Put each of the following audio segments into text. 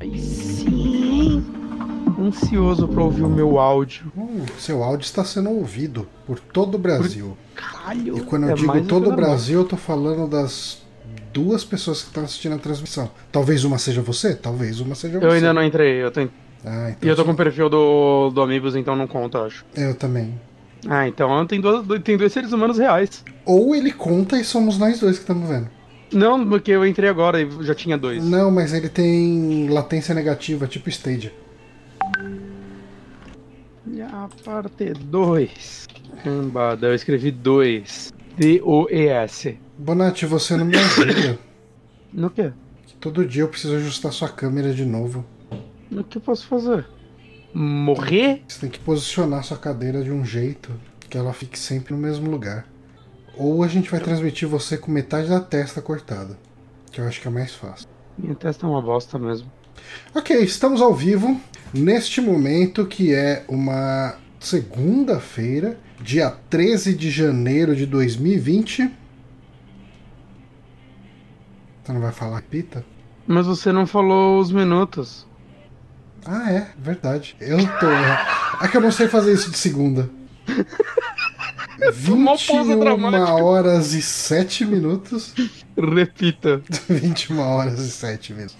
Aí sim. Ansioso pra ouvir o meu áudio. Hum, seu áudio está sendo ouvido por todo o Brasil. Caralho. E quando eu é digo todo o. Brasil, eu tô falando das duas pessoas que estão assistindo a transmissão. Talvez uma seja você, talvez uma seja você. Eu ainda não entrei, eu tô... Ah, então E eu tô com o perfil do, do Amigos, então não conta, eu acho. Eu também. Ah, então tem, duas, tem dois seres humanos reais. Ou ele conta e somos nós dois que estamos vendo. Não, porque eu entrei agora e já tinha dois. Não, mas ele tem latência negativa, tipo Stadia. E a parte 2. Cambada, eu escrevi 2. D-O-E-S. Bonatti, você não me ajuda. No que? Todo dia eu preciso ajustar sua câmera de novo. O que eu posso fazer? Morrer? Você tem que posicionar sua cadeira de um jeito que ela fique sempre no mesmo lugar. Ou a gente vai transmitir você com metade da testa cortada. Que eu acho que é mais fácil. Minha testa é uma bosta mesmo. Ok, estamos ao vivo neste momento que é uma segunda-feira, dia 13 de janeiro de 2020. Você não vai falar pita? Mas você não falou os minutos. Ah, é, verdade. Eu tô. É que eu não sei fazer isso de segunda. Uma pausa 21 dramática. horas e 7 minutos. Repita. 21 horas e 7 minutos.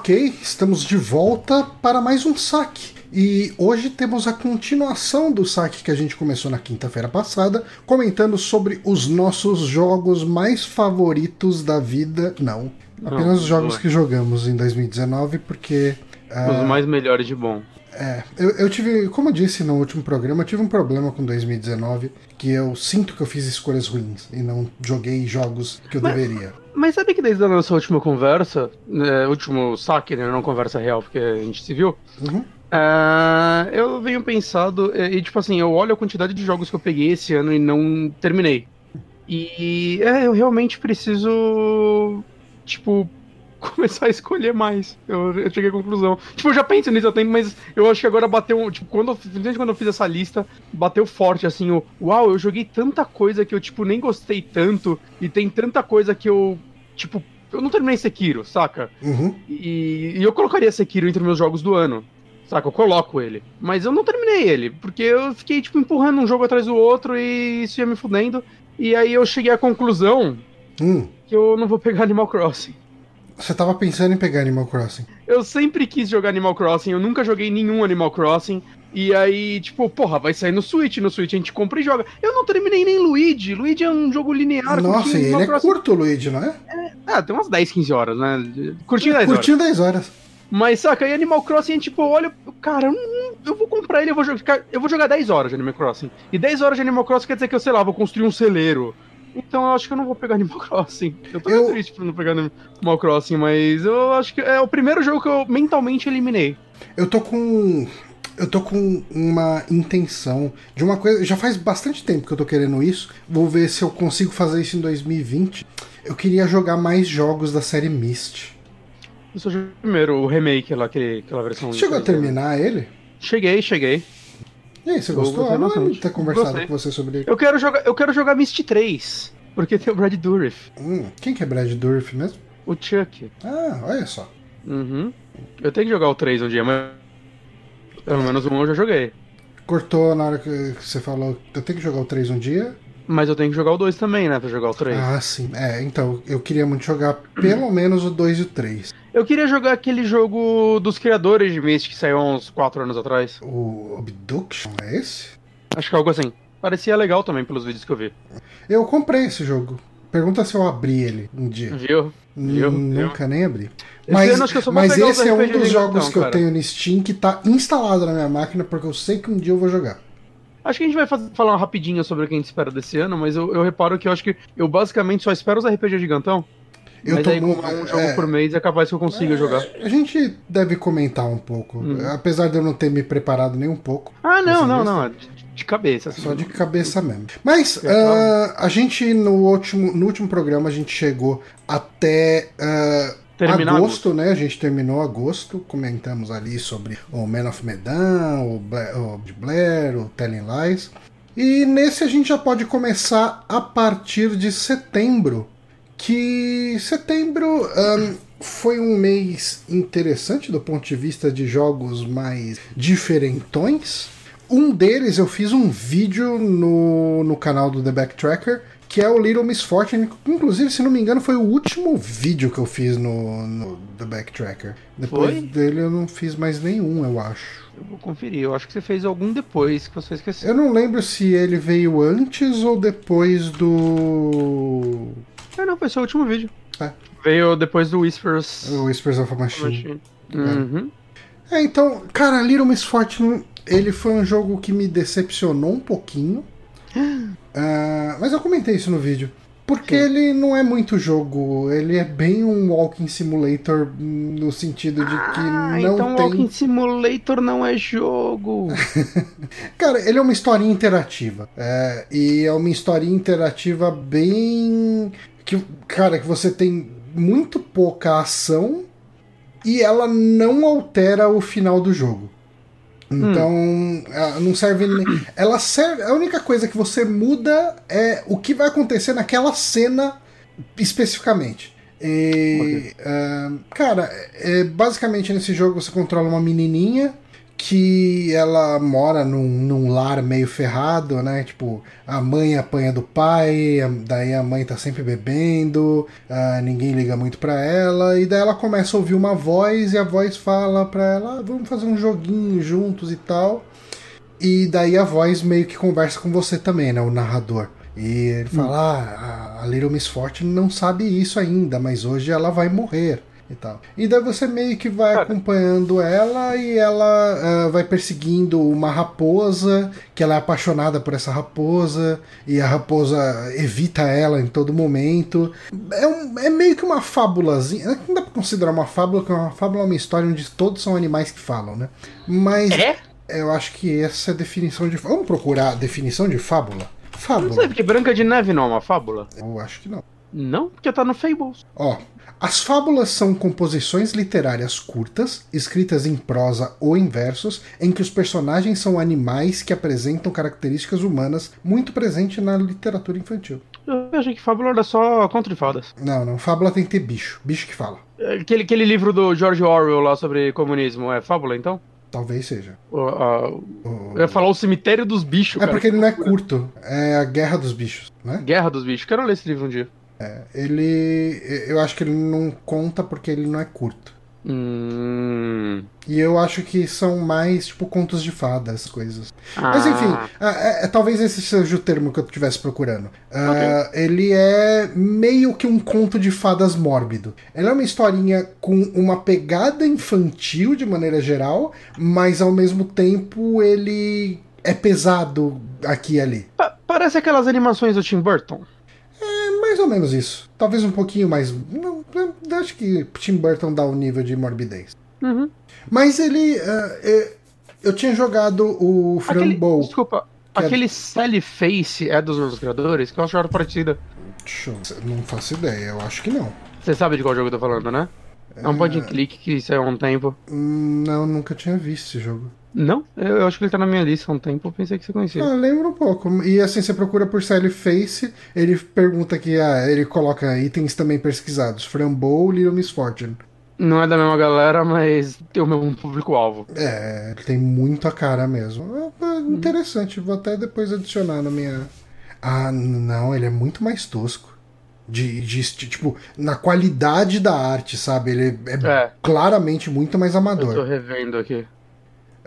Ok, estamos de volta para mais um saque. E hoje temos a continuação do saque que a gente começou na quinta-feira passada, comentando sobre os nossos jogos mais favoritos da vida. Não, apenas os jogos não. que jogamos em 2019, porque. ah, Os mais melhores de bom. É, eu, eu tive, como eu disse no último programa, eu tive um problema com 2019, que eu sinto que eu fiz escolhas ruins e não joguei jogos que eu Mas- deveria. Mas sabe que desde a nossa última conversa, né, último saque, né, não conversa real, porque a gente se viu, Uhum. ah, eu venho pensado, e, e, tipo assim, eu olho a quantidade de jogos que eu peguei esse ano e não terminei. E é, eu realmente preciso, tipo, começar a escolher mais. Eu, eu cheguei à conclusão. Tipo, eu já penso nisso há tempo, mas eu acho que agora bateu, tipo, quando, eu- quando eu fiz essa lista, bateu forte, assim, o, uau, eu joguei tanta coisa que eu, tipo, nem gostei tanto, e tem tanta coisa que eu, tipo, eu não terminei Sekiro, saca? Uhum. E, e eu colocaria Sekiro entre meus jogos do ano. Saca? Eu coloco ele. Mas eu não terminei ele, porque eu fiquei, tipo, empurrando um jogo atrás do outro e isso ia me fudendo. E aí eu cheguei à conclusão Hum. que eu não vou pegar Animal Crossing. Você tava pensando em pegar Animal Crossing. Eu sempre quis jogar Animal Crossing, eu nunca joguei nenhum Animal Crossing. E aí, tipo, porra, vai sair no Switch, no Switch a gente compra e joga. Eu não terminei nem Luigi. Luigi é um jogo linear. Nossa, e ele é Crossing- curto, Luigi, não é? Ah, tem umas 10, 15 horas, né? Curtinho 10 horas. Curtinho 10 horas. Mas saca, aí Animal Crossing, tipo, olha, cara, eu, não- eu vou comprar ele, eu vou jogar. Eu vou jogar 10 horas de Animal Crossing. E 10 horas de Animal Crossing quer dizer que eu, sei lá, vou construir um celeiro. Então eu acho que eu não vou pegar Animal Crossing. Eu tô meio Eu- triste por não pegar Animal Crossing, mas eu acho que é o primeiro jogo que eu mentalmente eliminei. Eu tô com. Eu tô com uma intenção de uma coisa. Já faz bastante tempo que eu tô querendo isso. Vou ver se eu consigo fazer isso em 2020. Eu queria jogar mais jogos da série Myst. Eu só joguei primeiro, o remake lá, aquele, aquela versão. Chegou a terminar ele? Cheguei, cheguei. E aí, você gostou? Eu não lembro de ter conversado Gostei. com você sobre ele. Eu quero jogar, eu quero jogar Myst 3, porque tem o Brad Dourif, Hum, quem que é Brad Dourif mesmo? o Chuck. Ah, olha só. Uhum. Eu tenho que jogar o 3 um dia, mas. Pelo menos um eu já joguei. Cortou na hora que você falou. Eu tenho que jogar o 3 um dia. Mas eu tenho que jogar o 2 também, né? Pra jogar o 3. Ah, sim. É, então, eu queria muito jogar pelo menos o 2 e o 3. Eu queria jogar aquele jogo dos criadores de Myst que saiu há uns 4 anos atrás. O Abduction é esse? Acho que é algo assim. Parecia legal também pelos vídeos que eu vi. Eu comprei esse jogo. Pergunta se eu abri ele um dia. Viu? N- eu- Nunca nem abri. Esse Mas, vou mas esse é um dos jogos gatão, que eu tenho no Steam que tá instalado na minha máquina porque eu sei que um dia eu vou jogar. Acho que a gente vai fazer, falar rapidinho sobre o que a gente espera desse ano, mas eu, eu reparo que eu acho que eu basicamente só espero os RPG gigantão. Eu mas tô aí, é um jogo é. por mês, é capaz que eu consiga jogar. A gente deve comentar um pouco, Hum. apesar de eu não ter me preparado nem um pouco. Ah, não, não, não. é De, de cabeça. assim. Só de cabeça mesmo. Mas É, ah, a gente, no último, no último programa, a gente chegou até ah, Terminar agosto, né? A gente terminou agosto, comentamos ali sobre o Man of Medan, o, Bla o Blair, o Telling Lies. E nesse a gente já pode começar a partir de setembro. Que setembro ahn, foi um mês interessante do ponto de vista de jogos mais diferentões. Um deles eu fiz um vídeo no, no canal do The Backtracker, que é o Little Miss Fortune. Inclusive, se não me engano, foi o último vídeo que eu fiz no, no The Backtracker. Depois Foi? dele eu não fiz mais nenhum, eu acho. Eu vou conferir. Eu acho que você fez algum depois que você esqueceu. Eu não lembro se ele veio antes ou depois do. Ah, não, foi seu último vídeo. É. Veio depois do Whispers O Whispers of a Machine. Machine. Uhum. É, então, cara, Little Miss Fortune, ele foi um jogo que me decepcionou um pouquinho. Ah, mas eu comentei isso no vídeo. Porque Sim. ele não é muito jogo, ele é bem um walking simulator no sentido de que Ah, não então tem. Walking Simulator não é jogo. Cara, ele é uma historinha interativa. É, e é uma historinha interativa bem. Que, cara, que você tem muito pouca ação e ela não altera o final do jogo. Então, ela não serve. nem- Ela serve. A única coisa que você muda é o que vai acontecer naquela cena especificamente. E, ah, cara, é, basicamente nesse jogo você controla uma menininha que ela mora num, num lar meio ferrado, né? Tipo, a mãe apanha do pai, daí a mãe tá sempre bebendo, ah, ninguém liga muito pra ela, e daí ela começa a ouvir uma voz e a voz fala pra ela: "Ah, vamos fazer um joguinho juntos e tal. E daí a voz meio que conversa com você também, né? O narrador. E ele fala: ah, a Little Miss Fortune não sabe isso ainda, mas hoje ela vai morrer. E, tal. e daí você meio que vai Cara. acompanhando ela e ela ah, vai perseguindo uma raposa, que ela é apaixonada por essa raposa, e a raposa evita ela em todo momento. É, um- é meio que uma fábulazinha. Não dá pra considerar uma fábula, porque uma fábula é uma história onde todos são animais que falam, né? Mas É? eu acho que essa é a definição de. Vamos procurar a definição de fábula? Não sei, Fábula. porque Branca de Neve não é uma fábula. Eu acho que não. Não, porque tá no Fables. Ó, as fábulas são composições literárias curtas, escritas em prosa ou em versos, em que os personagens são animais que apresentam características humanas muito presente na literatura infantil. Eu achei que fábula era só conto de fadas. Não, não. Fábula tem que ter bicho. Bicho que fala. Aquele, aquele livro do George Orwell lá sobre comunismo é fábula, então? Talvez seja. A- O- eu ia falar o cemitério dos bichos, É cara. porque ele não é curto. É a Guerra dos Bichos, né? Guerra dos bichos. Quero ler esse livro um dia. Ele. Eu acho que ele não conta porque ele não é curto. Hum. E eu acho que são mais, tipo, contos de fadas, coisas. Mas Ah. enfim, ah, é- é- talvez esse seja o termo que eu estivesse procurando. Ah, Ele é meio que um conto de fadas mórbido. Ele é uma historinha com uma pegada infantil de maneira geral, mas ao mesmo tempo ele é pesado aqui e ali. Pa- parece aquelas animações do Tim Burton. É mais ou menos isso. Talvez um pouquinho mais. Não, acho que Tim Burton dá um nível de morbidez. Uhum. Mas ele. ah, é- eu tinha jogado o Frambow. desculpa, é- aquele Sally Face é dos meus criadores, que eu acho parecida. Deixa eu- Não faço ideia, eu acho que não. Você sabe de qual jogo eu tô falando, né? É um point and click que saiu há um tempo. Hum, Não, nunca tinha visto esse jogo. Não? Eu, acho que ele tá na minha lista há um tempo, eu pensei que você conhecia. Ah, lembro um pouco. E assim, você procura por Sally Face, ele pergunta que ah, ele coloca itens também pesquisados. Frambow, Little Miss Fortune. Não é da mesma galera, mas tem o mesmo público-alvo. É, ele tem muito a cara mesmo. É, é interessante, vou até depois adicionar na minha. Ah, não, ele é muito mais tosco. De, de esti- tipo, na qualidade da arte, sabe? Ele é, É. claramente muito mais Eu tô amador. revendo aqui.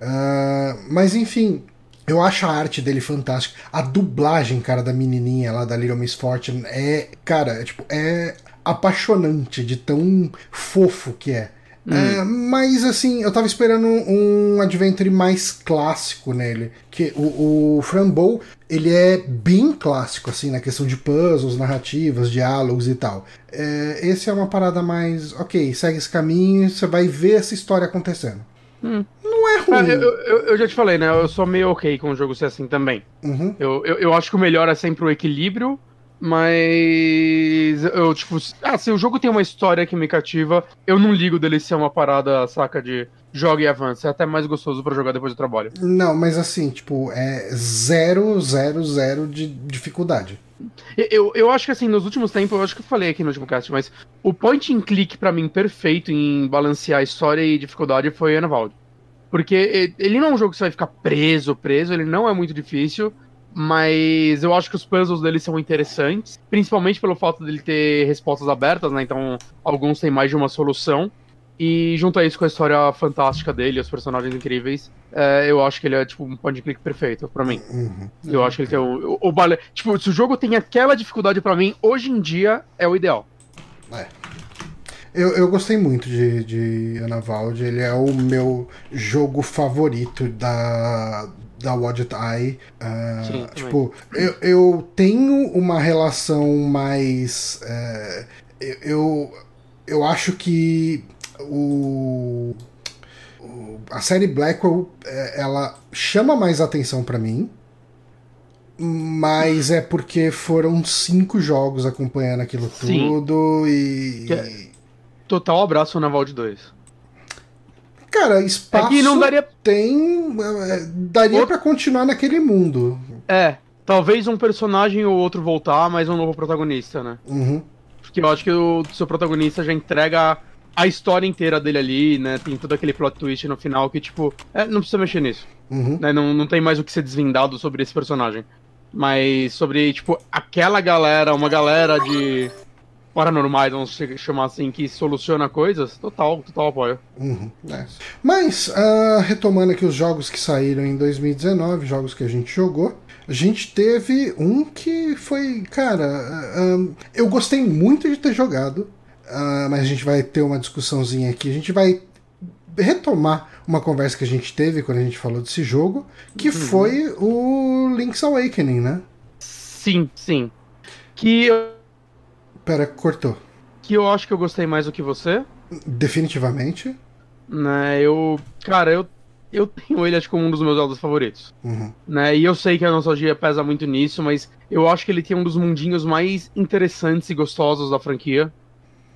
Ah, mas enfim, eu acho a arte dele fantástica. A dublagem, cara, da menininha lá da Little Miss Fortune é, cara, é, tipo, é apaixonante de tão fofo que é. Hum. É, mas assim, eu tava esperando um, adventure mais clássico nele. Que o, o Frambow, ele é bem clássico, assim, na questão de puzzles, narrativas, diálogos e tal. É, esse é uma parada mais. Ok, segue esse caminho, você vai ver essa história acontecendo. Hum. Não é ruim. eu, eu, eu, já te falei, né? Eu sou meio ok com o jogo ser assim também. Uhum. Eu, eu, eu acho que o melhor é sempre o equilíbrio mas eu, tipo, ah, se o jogo tem uma história que me cativa, eu não ligo dele ser uma parada, saca, de joga e avança. É até mais gostoso para jogar depois do trabalho. Não, mas assim, tipo, é zero, zero, zero de dificuldade. Eu, eu acho que assim, nos últimos tempos, eu acho que eu falei aqui no último cast, mas o point and click para mim perfeito em balancear história e dificuldade foi Anavald. Porque ele não é um jogo que você vai ficar preso, preso, ele não é muito difícil mas eu acho que os puzzles dele são interessantes, principalmente pelo fato dele ter respostas abertas, né? Então, alguns têm mais de uma solução. E junto a isso com a história fantástica dele, os personagens incríveis, é, eu acho que ele é tipo um point click perfeito para mim. Uhum. Eu acho que ele tem o, o, o balé. Tipo, se o jogo tem aquela dificuldade para mim, hoje em dia é o ideal. É. Eu, eu gostei muito de, de Anavald, ele é o meu jogo favorito da, da Wadget Eye. Uh, Sim, tipo, eu, eu tenho uma relação mais. Uh, eu, eu acho que o, o, a série Blackwell é, ela chama mais atenção para mim. Mas é porque foram cinco jogos acompanhando aquilo Sim. tudo e. É total abraço na Vault 2. Cara, espaço é não daria... tem. É, daria para continuar naquele mundo. É, talvez um personagem ou outro voltar, mas um novo protagonista, né? Uhum. Porque eu acho que o seu protagonista já entrega a história inteira dele ali, né? Tem todo aquele plot twist no final que, tipo, é, não precisa mexer nisso. Uhum. Né? Não, não tem mais o que ser desvendado sobre esse personagem. Mas sobre, tipo, aquela galera, uma galera de paranormais, vamos chamar assim, que soluciona coisas, total, total apoio. Uhum, é. Mas, uh, retomando aqui os jogos que saíram em 2019, jogos que a gente jogou, a gente teve um que foi, cara, uh, eu gostei muito de ter jogado, uh, mas a gente vai ter uma discussãozinha aqui, a gente vai retomar uma conversa que a gente teve quando a gente falou desse jogo, que uhum. foi o Link's Awakening, né? Sim, sim. Que Pera, cortou. Que eu acho que eu gostei mais do que você. Definitivamente. Né, eu. Cara, eu, eu tenho ele acho como um dos meus jogos favoritos. Uhum. Né, e eu sei que a nostalgia pesa muito nisso, mas eu acho que ele tem um dos mundinhos mais interessantes e gostosos da franquia.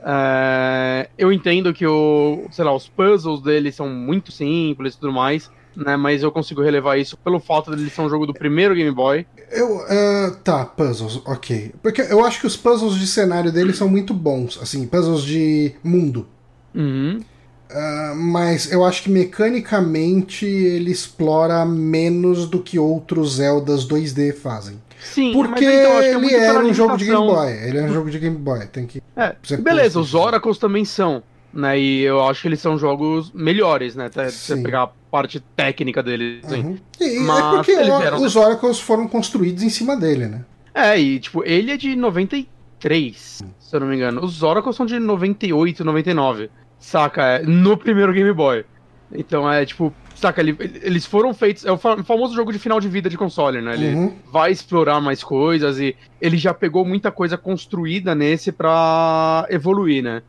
É, eu entendo que o, sei lá, os puzzles dele são muito simples e tudo mais, né? Mas eu consigo relevar isso pelo fato de ele ser um jogo do primeiro Game Boy. Eu, uh, tá, puzzles, ok. Porque eu acho que os puzzles de cenário dele são muito bons, assim, puzzles de mundo. Uhum. Uh, mas eu acho que mecanicamente ele explora menos do que outros Zeldas 2D fazem. Sim, porque então, é ele era um jogo de Game Boy. Ele é um jogo de Game Boy. Tem que. É, beleza, os Oracles também são né? E eu acho que eles são jogos melhores, né? Se você pegar a parte técnica deles. Assim. Uhum. E, Mas é porque eram... os Oracles foram construídos em cima dele, né? É, e tipo, ele é de 93, hum. se eu não me engano. Os Oracles são de 98, 99. Saca? É, no primeiro Game Boy. Então é tipo, saca, ele, eles foram feitos. É o famoso jogo de final de vida de console, né? Ele uhum. vai explorar mais coisas e ele já pegou muita coisa construída nesse pra evoluir, né?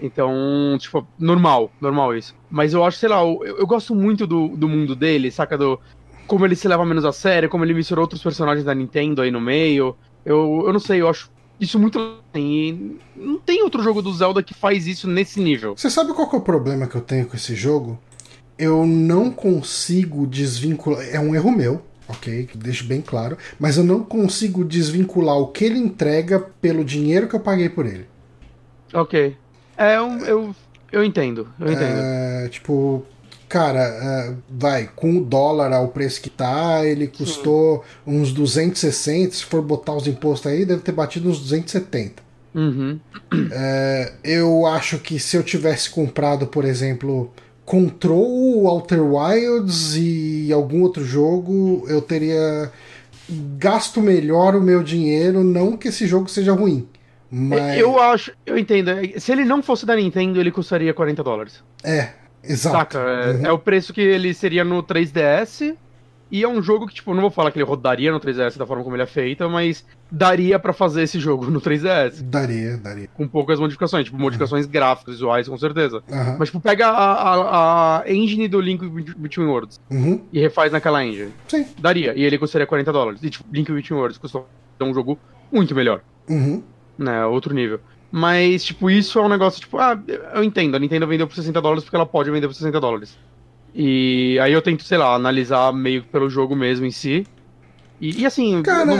Então, tipo, normal, normal isso. Mas eu acho, sei lá, eu, eu gosto muito do, do mundo dele, saca? Do, como ele se leva menos a sério, como ele misturou outros personagens da Nintendo aí no meio. Eu, eu não sei, eu acho isso muito. E não tem outro jogo do Zelda que faz isso nesse nível. Você sabe qual é o problema que eu tenho com esse jogo? Eu não consigo desvincular. É um erro meu, ok? Deixo bem claro. Mas eu não consigo desvincular o que ele entrega pelo dinheiro que eu paguei por ele. Ok. É, eu, eu, eu entendo, eu entendo. É, tipo, cara, é, vai, com o dólar ao preço que tá, ele custou Sim. uns 260, se for botar os impostos aí, deve ter batido uns 270. Uhum. É, eu acho que se eu tivesse comprado, por exemplo, Control, Outer Wilds e algum outro jogo, eu teria gasto melhor o meu dinheiro, não que esse jogo seja ruim, Mas... Eu acho, eu entendo. Se ele não fosse da Nintendo, ele custaria 40 dólares. É, exato. Saca? É, Uhum. é o preço que ele seria no 3DS. E é um jogo que, tipo, não vou falar que ele rodaria no 3DS da forma como ele é feito, mas daria pra fazer esse jogo no 3DS. Daria, daria. Com poucas modificações, tipo, modificações gráficas, visuais, com certeza. Aham. Mas, tipo, pega a, a, a engine do Link Between Worlds Uhum. e refaz naquela engine. Sim. Daria. E ele custaria 40 dólares. E, tipo, Link Between Worlds custou um jogo muito melhor. Uhum. né, outro nível. Mas, tipo, isso é um negócio, tipo, ah, eu entendo, a Nintendo vendeu por 60 dólares porque ela pode vender por 60 dólares. E aí eu tento, sei lá, analisar meio pelo jogo mesmo em si. E, e assim, Cara, não,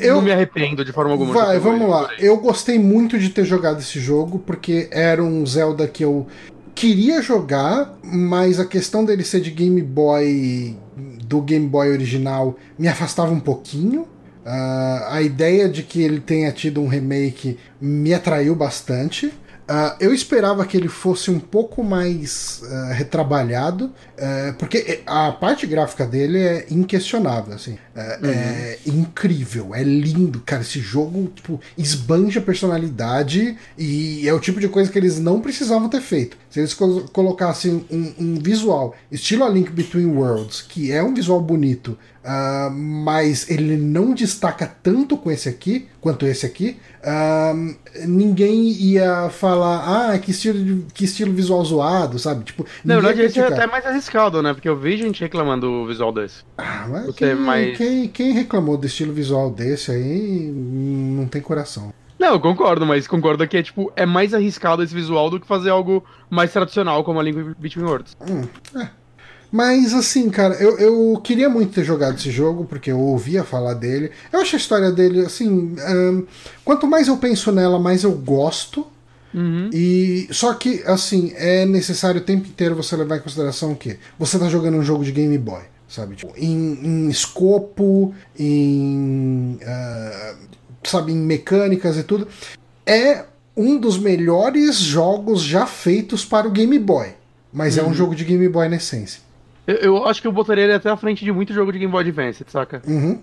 eu- não me arrependo de forma alguma. Vai, vamos lá. Eu gostei muito de ter jogado esse jogo, porque era um Zelda que eu queria jogar, mas a questão dele ser de Game Boy, do Game Boy original, me afastava um pouquinho. Ah, a ideia de que ele tenha tido um remake me atraiu bastante. Ah, eu esperava que ele fosse um pouco mais ah, retrabalhado, eh, porque a parte gráfica dele é inquestionável, assim. É, é incrível, é lindo, cara. Esse jogo, tipo, esbanja personalidade e é o tipo de coisa que eles não precisavam ter feito. Se eles colo- colocassem um, um visual estilo A Link Between Worlds, que é um visual bonito, ah, mas ele não destaca tanto com esse aqui, quanto esse aqui, ah, ninguém ia falar, ah, que estilo, que estilo visual zoado, sabe? Tipo, Na verdade, esse é até mais arriscado, né? Porque eu vi gente reclamando do visual desse. Ah, mas Você quem, é mais- quem, quem reclamou do estilo visual desse aí hum, não tem coração. Não, eu concordo, mas concordo que é, tipo, é mais arriscado esse visual do que fazer algo mais tradicional como a Link Between Worlds. Mas assim, cara, eu, eu queria muito ter jogado esse jogo, porque eu ouvia falar dele. Eu acho a história dele, assim. ahn, quanto mais eu penso nela, mais eu gosto. Uhum. E só que, assim, é necessário o tempo inteiro você levar em consideração o quê? Você tá jogando um jogo de Game Boy, sabe? Tipo, em, em escopo, em. ah, sabe, em mecânicas e tudo. É um dos melhores jogos já feitos para o Game Boy. Mas é um jogo de Game Boy na essência. Eu, eu acho que eu botaria ele até à frente de muito jogo de Game Boy Advance, saca? Uhum.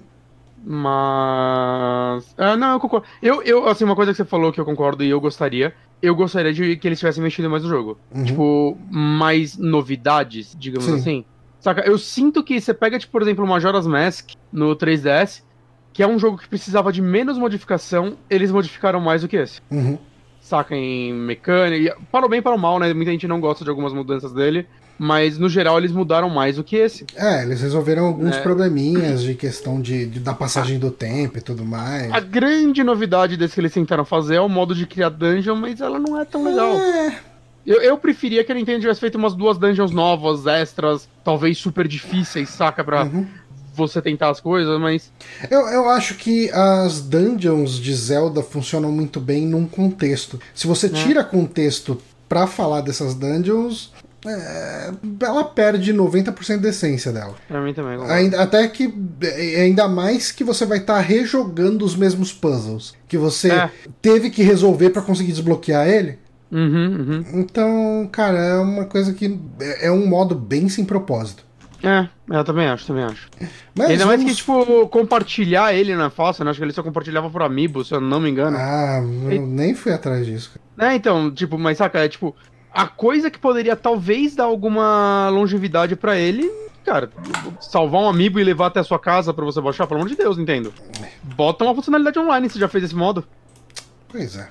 Mas. Ah, não, eu concordo. Eu, eu, assim, uma coisa que você falou que eu concordo e eu gostaria. Eu gostaria de que eles tivessem mexido mais no jogo. Uhum. Tipo, mais novidades, digamos Sim. assim. Saca? Eu sinto que você pega, tipo, por exemplo, Majora's Mask no 3DS, que é um jogo que precisava de menos modificação, eles modificaram mais do que esse. Uhum. Saca? Em mecânica. e Para o bem e para o mal, né? Muita gente não gosta de algumas mudanças dele. Mas no geral eles mudaram mais do que esse. É, eles resolveram alguns É. probleminhas de questão de, de- da passagem do tempo e tudo mais. A grande novidade desse que eles tentaram fazer é o modo de criar dungeon, mas ela não é tão legal. É, Eu, eu preferia que a Nintendo tivesse feito umas duas dungeons novas, extras, talvez super difíceis, saca? Pra Uhum. você tentar as coisas, mas. Eu, eu acho que as dungeons de Zelda funcionam muito bem num contexto. Se você tira contexto pra falar dessas dungeons, é, ela perde 90% da essência dela. Pra mim também. Ainda, até que. é, Ainda mais que você vai estar rejogando os mesmos puzzles que você É. teve que resolver pra conseguir desbloquear ele. Uhum, uhum. Então, cara, é uma coisa que. É é um modo bem sem propósito. É, eu também acho, também acho. Mas Ainda mais que, vamos- tipo, compartilhar ele não é fácil, né? Acho que ele só compartilhava por Amiibo, se eu não me engano. Ah, eu nem fui atrás disso. cara. É, então, tipo, mas saca, é tipo, a coisa que poderia talvez dar alguma longevidade pra ele, cara, salvar um amiibo e levar até a sua casa pra você baixar, pelo amor de Deus, Nintendo. Bota uma funcionalidade online se já fez esse modo. Pois é.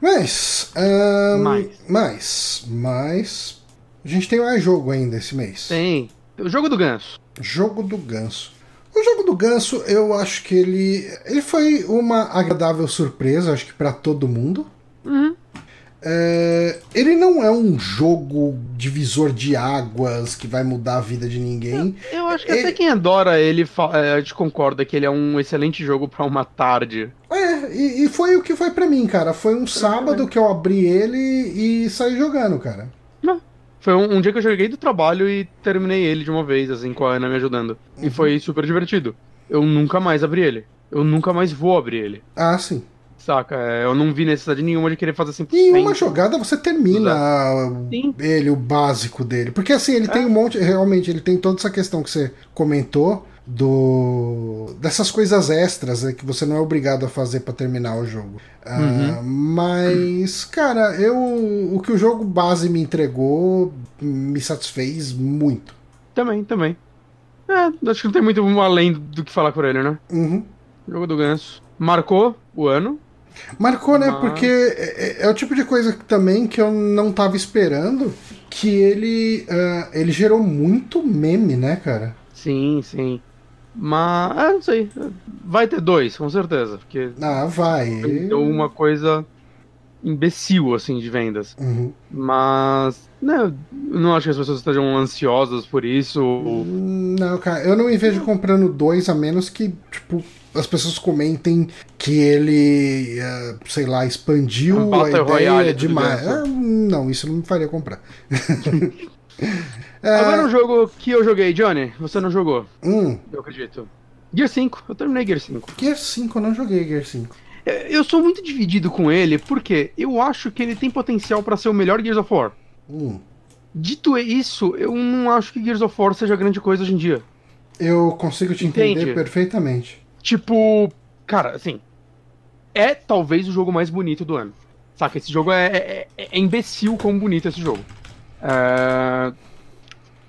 Mas. ahn, Mais. mais. Mas. A gente tem mais jogo ainda esse mês. Tem. O jogo do ganso. Jogo do Ganso. O jogo do Ganso, eu acho que ele. Ele foi uma agradável surpresa, acho que pra todo mundo. Uhum. É, ele não é um jogo divisor de águas que vai mudar a vida de ninguém. Eu acho que Ele- até quem adora ele, é, a gente concorda que ele é um excelente jogo pra uma tarde. É, e, e foi o que foi pra mim, cara. Foi um sábado que eu abri ele e saí jogando, cara. Não. Foi um, um dia que eu cheguei do trabalho e terminei ele de uma vez, assim, com a Ana me ajudando. E foi super divertido. Eu nunca mais abri ele. Eu nunca mais vou abrir ele. Ah, sim. Saca? É, Eu não vi necessidade nenhuma de querer fazer 100%. em uma jogada você termina Sim. ele, o básico dele. Porque assim, ele tem um monte. Realmente, ele tem toda essa questão que você comentou. do dessas coisas extras né, que você não é obrigado a fazer para terminar o jogo. Ah, uhum. Uh, mas, cara, eu o que o jogo base me entregou me satisfez muito. Também, também. É, acho que não tem muito além do que falar por ele, né? Uhum. Jogo do Ganso. Marcou o ano. Marcou, né? Mas... Porque é, é, é, o tipo de coisa também que eu não tava esperando. Que ele, uh, ele gerou muito meme, né, cara? Sim, sim. Mas, ah, não sei. Vai ter dois, com certeza. Porque ah, vai. Deu uma coisa imbecil, assim, de vendas. Uhum. Mas, né, eu não acho que as pessoas estejam ansiosas por isso. Não, cara, eu não me vejo comprando dois, a menos que, tipo, as pessoas comentem que ele, uh, sei lá, expandiu um a ideia demais. Ah, não, isso não me faria comprar. é... Agora um jogo que eu joguei, Johnny, você não jogou. Hum. Eu acredito. Gear 5, eu terminei Gear 5. Gear 5, eu não joguei Gear 5. É, eu sou muito dividido com ele, porque eu acho que ele tem potencial para ser o melhor Gears of War. Hum. Dito isso, eu não acho que Gears of War seja grande coisa hoje em dia. Eu consigo te Entende? entender perfeitamente. Tipo, cara, assim, é talvez o jogo mais bonito do ano. Saca? Esse jogo é, é, é, é imbecil como bonito esse jogo. É...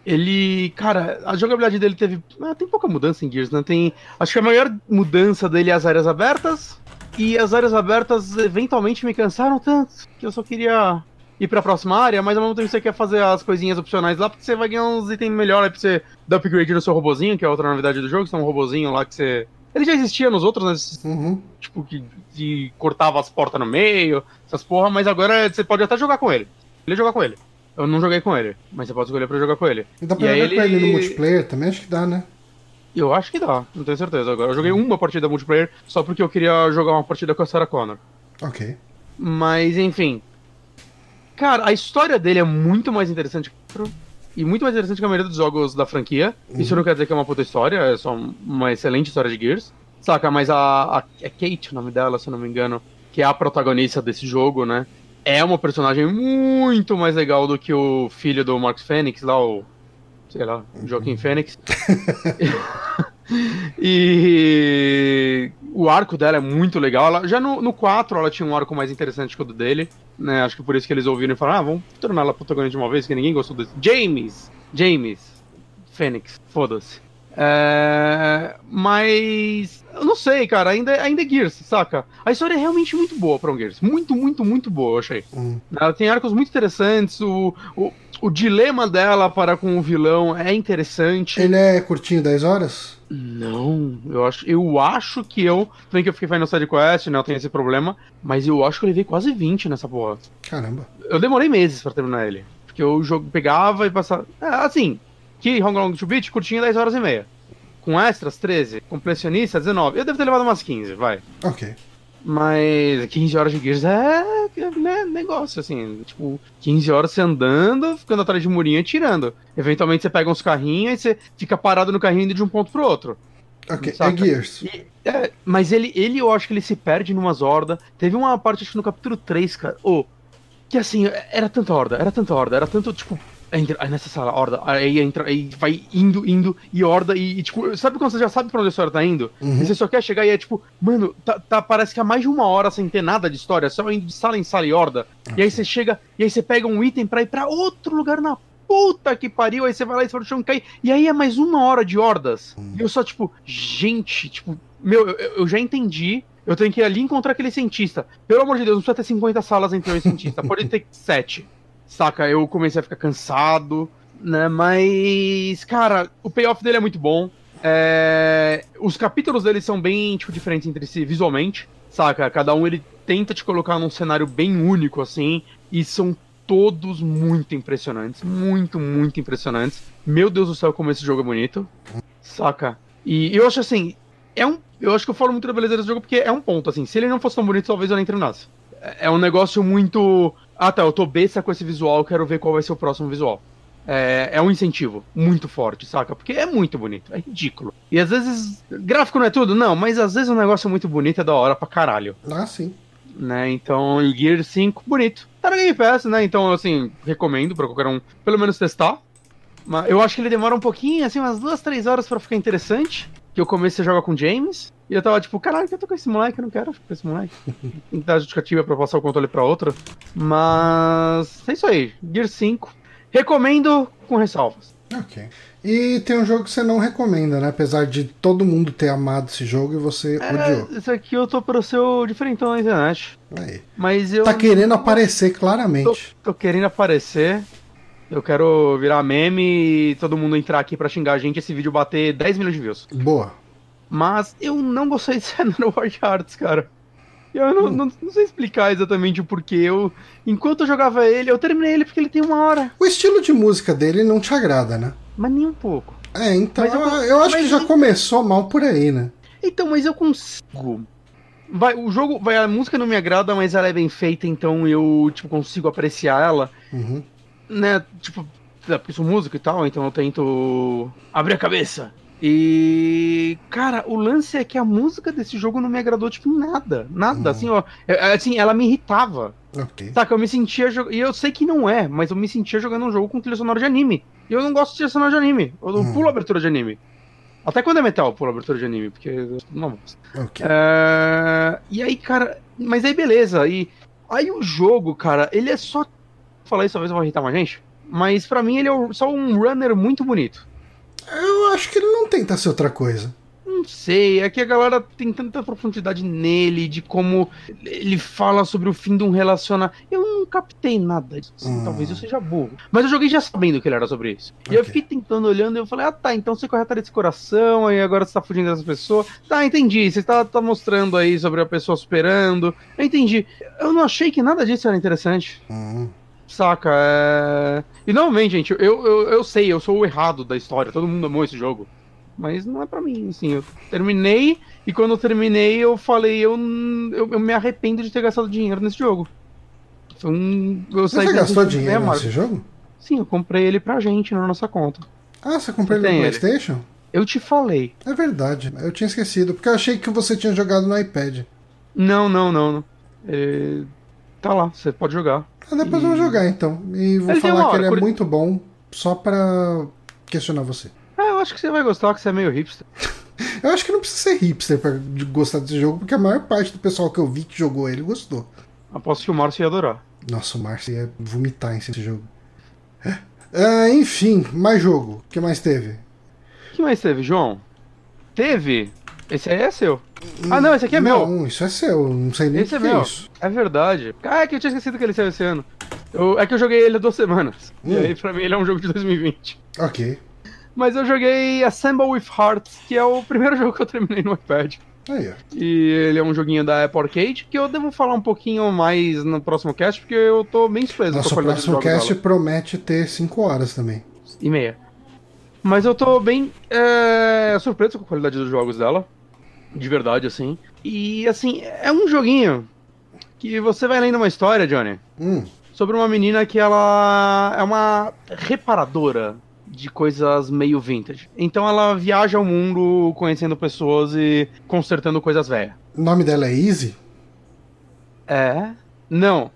Ele, cara, a jogabilidade dele teve. Ah, tem pouca mudança em Gears, né? Tem. Acho que a maior mudança dele é as áreas abertas. E as áreas abertas eventualmente me cansaram tanto que eu só queria ir pra próxima área, mas ao mesmo tempo você quer fazer as coisinhas opcionais lá, porque você vai ganhar uns itens melhores pra você dar upgrade no seu robozinho, que é outra novidade do jogo, que é um robozinho lá que você ele já existia nos outros, né? Uhum. Tipo, que, que, cortava as portas no meio, essas porra, mas agora você pode até jogar com ele. Ele jogar com ele. Eu não joguei com ele, mas você pode escolher pra jogar com ele. E dá pra e jogar ele... com ele no multiplayer também? Acho que dá, né? Eu acho que dá, não tenho certeza agora. Eu joguei uhum. uma partida multiplayer só porque eu queria jogar uma partida com a Sarah Connor. Ok. Mas, enfim. Cara, a história dele é muito mais interessante e muito mais interessante que a maioria dos jogos da franquia. Uhum. Isso não quer dizer que é uma puta história, é só uma excelente história de Gears. Saca, mas a, a, é Kate o nome dela, se eu não me engano, que é a protagonista desse jogo, né? É uma personagem muito mais legal do que o filho do Mark Fênix, lá, o. Sei lá, Joaquim uhum. Fênix. e o arco dela é muito legal. Ela, já no, no 4 ela tinha um arco mais interessante que o do dele. Né? Acho que por isso que eles ouviram e falaram: ah, vamos tornar ela protagonista de uma vez, que ninguém gostou desse. James! James! Fênix, foda-se. É... Mas. Eu não sei, cara. Ainda, ainda é Gears, saca? A história é realmente muito boa pra um Gears. Muito, muito, muito boa, eu achei. Hum. Ela tem arcos muito interessantes. O, o, o dilema dela para com o vilão é interessante. Ele é curtinho 10 horas? Não, eu acho, eu acho que eu. Também que eu fiquei Final Side Quest, né? Eu tenho esse problema. Mas eu acho que eu levei quase 20 nessa porra. Caramba. Eu demorei meses para terminar ele. Porque o jogo pegava e passava. É, assim, que Hong Long to Beat, curtinho 10 horas e meia. Com extras, 13. Completionista, 19. Eu devo ter levado umas 15, vai. Ok. Mas 15 horas de Gears é, né, negócio, assim. Tipo, 15 horas você andando, ficando atrás de murinho e tirando. Eventualmente você pega uns carrinhos e você fica parado no carrinho indo de um ponto pro outro. Ok, é saca? é Gears. E, é, mas ele, ele, eu acho que ele se perde numas hordas. Teve uma parte, acho que no capítulo 3, cara. Oh, que assim, era tanta horda, era tanta horda, era tanto, tipo, Entra, nessa sala, horda, aí entra, aí vai indo, indo, e horda, e, e, tipo, sabe quando você já sabe pra onde a história tá indo? Uhum. E você só quer chegar e é tipo, mano, tá, tá, parece que há mais de uma hora sem ter nada de história, só indo de sala em sala e horda. Okay. E aí você chega, e aí você pega um item pra ir pra outro lugar na puta que pariu, aí você vai lá e você fala, chão cai, e aí é mais uma hora de hordas. Uhum. E eu só, tipo, gente, tipo, meu, eu, eu já entendi eu tenho que ir ali encontrar aquele cientista. Pelo amor de Deus, não precisa ter 50 salas entre eu e o cientista. Pode ter 7 saca? Eu comecei a ficar cansado, né? Mas, cara, o payoff dele é muito bom. É... Os capítulos dele são bem, tipo, diferentes entre si visualmente, saca? Cada um ele tenta te colocar num cenário bem único, assim, e são todos muito impressionantes. Muito, muito impressionantes. Meu Deus do céu, como esse jogo é bonito, saca? E eu acho assim, é um. Eu acho que eu falo muito da beleza desse jogo porque é um ponto, assim. Se ele não fosse tão bonito, talvez eu nem treinasse. É, é um negócio muito ah tá, eu tô besta com esse visual, quero ver qual vai ser o próximo visual. É, é um incentivo muito forte, saca? Porque é muito bonito, é ridículo. E às vezes, gráfico não é tudo? Não, mas às vezes um negócio muito bonito é da hora pra caralho. Ah, sim. Né, então, o Gear 5, bonito. Tá no Game Pass, né? Então, assim, recomendo pra qualquer um, pelo menos testar. Mas eu acho que ele demora um pouquinho, assim, umas duas, três horas pra ficar interessante. Que o começo você joga com James. E eu tava tipo, caralho, eu tô com esse moleque, eu não quero ficar com esse moleque. Tem que dar justificativa pra passar o controle pra outra. Mas. É isso aí. Gear 5. Recomendo com ressalvas. Ok. E tem um jogo que você não recomenda, né? Apesar de todo mundo ter amado esse jogo e você É, odiou. isso aqui eu tô pro seu diferentão na internet. Aí. Mas eu. Tá querendo aparecer claramente. Tô querendo aparecer. Eu quero virar meme e todo mundo entrar aqui pra xingar a gente e esse vídeo bater 10 milhões de views. Boa. Mas eu não gostei de Senna War Arts, cara. Eu não, não, não sei explicar exatamente o porquê. Eu, enquanto eu jogava ele, eu terminei ele porque ele tem uma hora. O estilo de música dele não te agrada, né? Mas nem um pouco. É, então eu- eu, eu acho que já começou mal por aí, né? Então, mas eu consigo. Vai, o jogo, vai, a música não me agrada, mas ela é bem feita, então eu, tipo, consigo apreciar ela, Uhum. né? Tipo, é, porque sou músico e tal, então eu tento abrir a cabeça. E, cara, o lance é que a música desse jogo não me agradou, tipo, nada. Nada, Hum. assim, ó. é- é, Assim, ela me irritava. Ok. Saca, eu me sentia jogando. E eu sei que não é, mas eu me sentia jogando um jogo com trilha sonora de anime. E eu não gosto de trilha sonora de anime. Eu Hum. pulo abertura de anime. Até quando é metal, eu pulo abertura de anime, porque. eu Não gosto. Ok. É, E aí, cara. Mas aí, beleza. E aí o jogo, cara, ele é só. Falar isso talvez vai irritar mais gente. Mas pra mim ele é só um runner muito bonito. Eu acho que ele não tenta ser outra coisa. Não sei, é que a galera tem tanta profundidade nele, de como ele fala sobre o fim de um relacionamento. Eu não captei nada disso. Hum. Talvez eu seja burro. Mas eu joguei já sabendo que ele era sobre isso. E eu fiquei tentando olhando e eu falei, ah tá, então você corre atrás desse coração, aí agora você tá fugindo dessa pessoa. Tá, entendi. Você tá, tá mostrando aí sobre a pessoa superando. Eu entendi. Eu não achei que nada disso era interessante. Hum. Saca? É... E normalmente, gente, eu, eu, eu sei, eu sou o errado da história. Todo mundo amou esse jogo. Mas não é pra mim, assim. Eu terminei e quando eu terminei eu falei, eu, eu, eu me arrependo de ter gastado dinheiro nesse jogo. Foi um. Eu Você saí desse gastou dinheiro nesse jogo? Sim, eu comprei ele pra gente na nossa conta. Ah, você comprou ele Tem no ele. PlayStation? Eu te falei. É verdade. Eu tinha esquecido, porque eu achei que você tinha jogado no iPad. Não, não, não. não. É, Tá lá, você pode jogar. Ah, depois eu vou E- jogar então. E vou Ele falar que ele é por- muito bom só pra questionar você. Ah, eu acho que você vai gostar, que você é meio hipster. Eu acho que não precisa ser hipster pra gostar desse jogo, porque a maior parte do pessoal que eu vi que jogou ele gostou. Aposto que o Márcio ia adorar. Nossa, o Márcio ia vomitar em desse jogo. Ah, enfim, mais jogo. O que mais teve? O que mais teve, João? Teve? Esse aí é seu. Ah, não, esse aqui é meu. Não, isso é seu. Não sei nem o Esse que é é meu. isso. É verdade. Ah, é que eu tinha esquecido que ele saiu esse ano. Eu- é que eu joguei ele há duas semanas. E Hum. aí, pra mim, ele é um jogo de 2020. Ok. Mas eu joguei Assemble with Hearts, que é o primeiro jogo que eu terminei no iPad. Aí, ó. E ele é um joguinho da Apple Arcade, que eu devo falar um pouquinho mais no próximo cast, porque eu tô bem surpreso com a qualidade próximo cast dela. promete ter 5 horas também. E meia. Mas eu tô bem é, surpreso com a qualidade dos jogos dela. De verdade, assim. E, assim, é um joguinho que você vai lendo uma história, Johnny, Hum, sobre uma menina que ela é uma reparadora de coisas meio vintage. Então ela viaja ao mundo conhecendo pessoas e consertando coisas velhas. o nome dela é Easy? É? Não.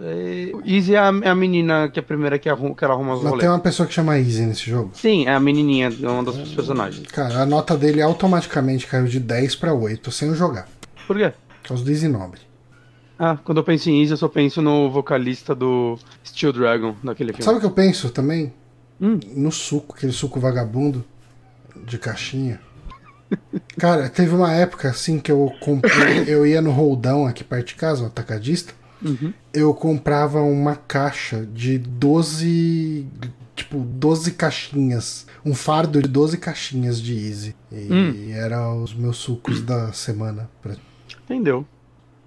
É, Izzy é a, é a menina que é a primeira que, arruma, que ela arruma os Mas rolês. tem uma pessoa que chama Easy nesse jogo. Sim, é a menininha, é uma das personagens. Cara, a nota dele automaticamente caiu de 10 pra 8 sem eu jogar. Por quê? Por causa do Easy Nobre. Ah, quando eu penso em Izzy, eu só penso no vocalista do Steel Dragon, daquele filme. Sabe o que eu penso também? Hum. No suco, aquele suco vagabundo de caixinha. Cara, teve uma época assim que eu comprei, eu ia no roldão aqui perto de casa, um atacadista, Uhum. eu comprava uma caixa de 12, tipo, 12 caixinhas, um fardo de 12 caixinhas de Easy. E Hum. era os meus sucos da semana. Entendeu?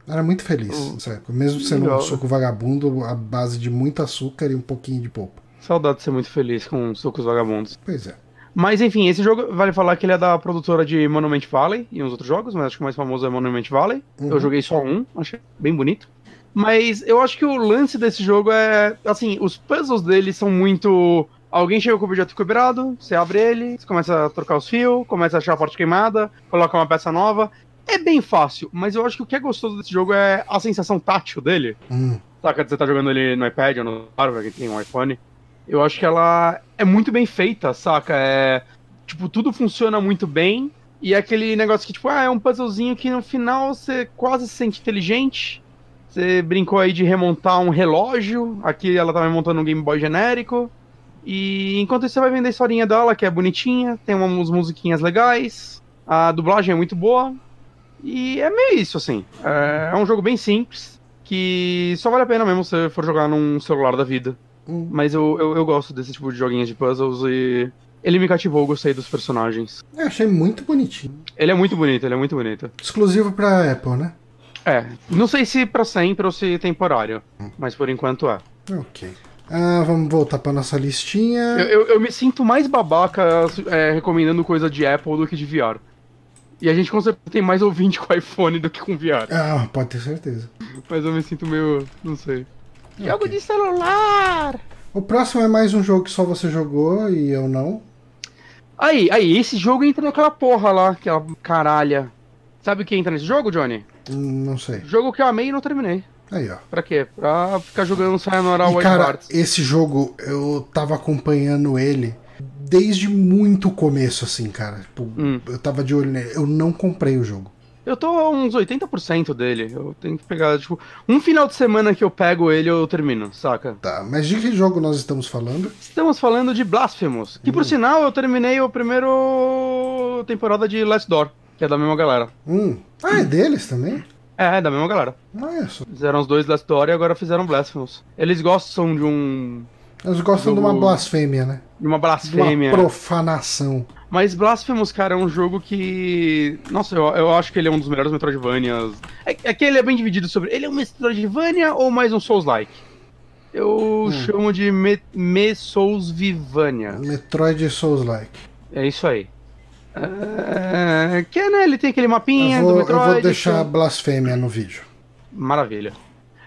Era muito feliz época. Mesmo sendo Legal. um suco vagabundo, a base de muito açúcar e um pouquinho de polpa. Saudade de ser muito feliz com sucos vagabundos. Pois é. Mas enfim, esse jogo, vale falar que ele é da produtora de Monument Valley e uns outros jogos, mas acho que o mais famoso é Monument Valley. Uhum. Eu joguei só um, achei bem bonito. Mas eu acho que o lance desse jogo é. Assim, os puzzles dele são muito. Alguém chega com o objeto quebrado, você abre ele, você começa a trocar os fios, começa a achar a parte queimada, coloca uma peça nova. É bem fácil, mas eu acho que o que é gostoso desse jogo é a sensação tátil dele. Hum. Saca? Você tá jogando ele no iPad ou no celular, quem tem um iPhone. Eu acho que ela é muito bem feita, saca? É. Tipo, tudo funciona muito bem. E é aquele negócio que, tipo, ah, é um puzzlezinho que no final você quase se sente inteligente. Você brincou aí de remontar um relógio. Aqui ela tava montando um Game Boy genérico. E enquanto isso você vai vender a historinha dela, que é bonitinha, tem umas musiquinhas legais. A dublagem é muito boa. E é meio isso, assim. É, é um jogo bem simples, que só vale a pena mesmo se você for jogar num celular da vida. Hum. Mas eu, eu, eu gosto desse tipo de joguinhos de puzzles e ele me cativou, eu gostei dos personagens. Eu achei muito bonitinho. Ele é muito bonito, ele é muito bonito. Exclusivo pra Apple, né? É, não sei se pra sempre ou se temporário, mas por enquanto é. Ok. Ah, vamos voltar pra nossa listinha. Eu, eu, eu me sinto mais babaca é, recomendando coisa de Apple do que de VR. E a gente com certeza tem mais ouvinte com iPhone do que com VR. Ah, pode ter certeza. Mas eu me sinto meio. não sei. Ok. Jogo de celular! O próximo é mais um jogo que só você jogou e eu não. Aí, aí, esse jogo entra naquela porra lá, aquela caralha. Sabe o que entra nesse jogo, Johnny? Hum, Não sei. Jogo que eu amei e não terminei. Aí, ó. Pra quê? Pra ficar jogando Sayonara White cara, Hearts. esse jogo, eu tava acompanhando ele desde muito começo, assim, cara. Tipo, Hum. Eu tava de olho nele. Eu não comprei o jogo. Eu tô a uns 80% dele. Eu tenho que pegar, tipo, um final de semana que eu pego ele, eu termino, saca? Tá, mas de que jogo nós estamos falando? Estamos falando de Blasphemous. Que por sinal eu terminei o primeiro temporada de Last Door, que é da mesma galera. Hum. Ah, é deles também? É, é da mesma galera. Olha só. Fizeram os dois Last Door e agora fizeram Blasphemous. Eles gostam de um. Eles gostam de Jogo- uma blasfêmia, né? de uma De blasfêmia. uma profanação. Mas Blasphemous, cara, é um jogo que. Nossa, eu, eu acho que ele é um dos melhores Metroidvanias. É, é que ele é bem dividido sobre. Ele é um Metroidvania ou mais um Souls-like? Eu chamo de Me, Me Souls-Vivania. Metroid Souls-like. É isso aí. É, que é, né? Ele tem aquele mapinha Eu vou, do eu Metroid. vou deixar que- blasfêmia no vídeo. Maravilha.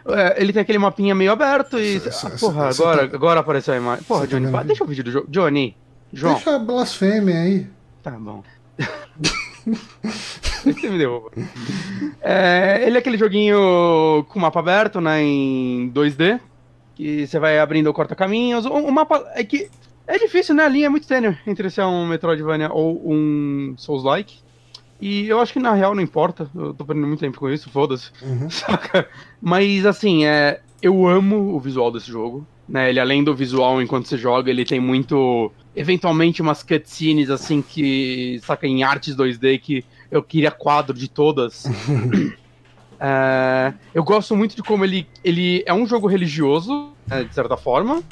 É, ele tem aquele mapinha meio aberto e. Cê- cê- Ah, porra, cê agora, tá- agora apareceu a imagem. Porra, tá Johnny, o deixa o vídeo do jogo. Johnny. João. Deixa a blasfêmia aí. Tá bom. Você me derruba. É, ele é aquele joguinho com mapa aberto, né, em 2D, que você vai abrindo o corta-caminhos. O, o mapa é que é difícil, né? A linha é muito tênue entre ser um Metroidvania ou um Souls-like. E eu acho que na real não importa. Eu tô perdendo muito tempo com isso, foda-se. Uhum. Saca? Mas assim, é, eu amo o visual desse jogo. Né? Ele, além do visual enquanto você joga, ele tem muito. Eventualmente umas cutscenes assim que. Saca, em artes 2D que eu queria quadro de todas. É, eu gosto muito de como ele, ele é um jogo religioso, né, de certa forma.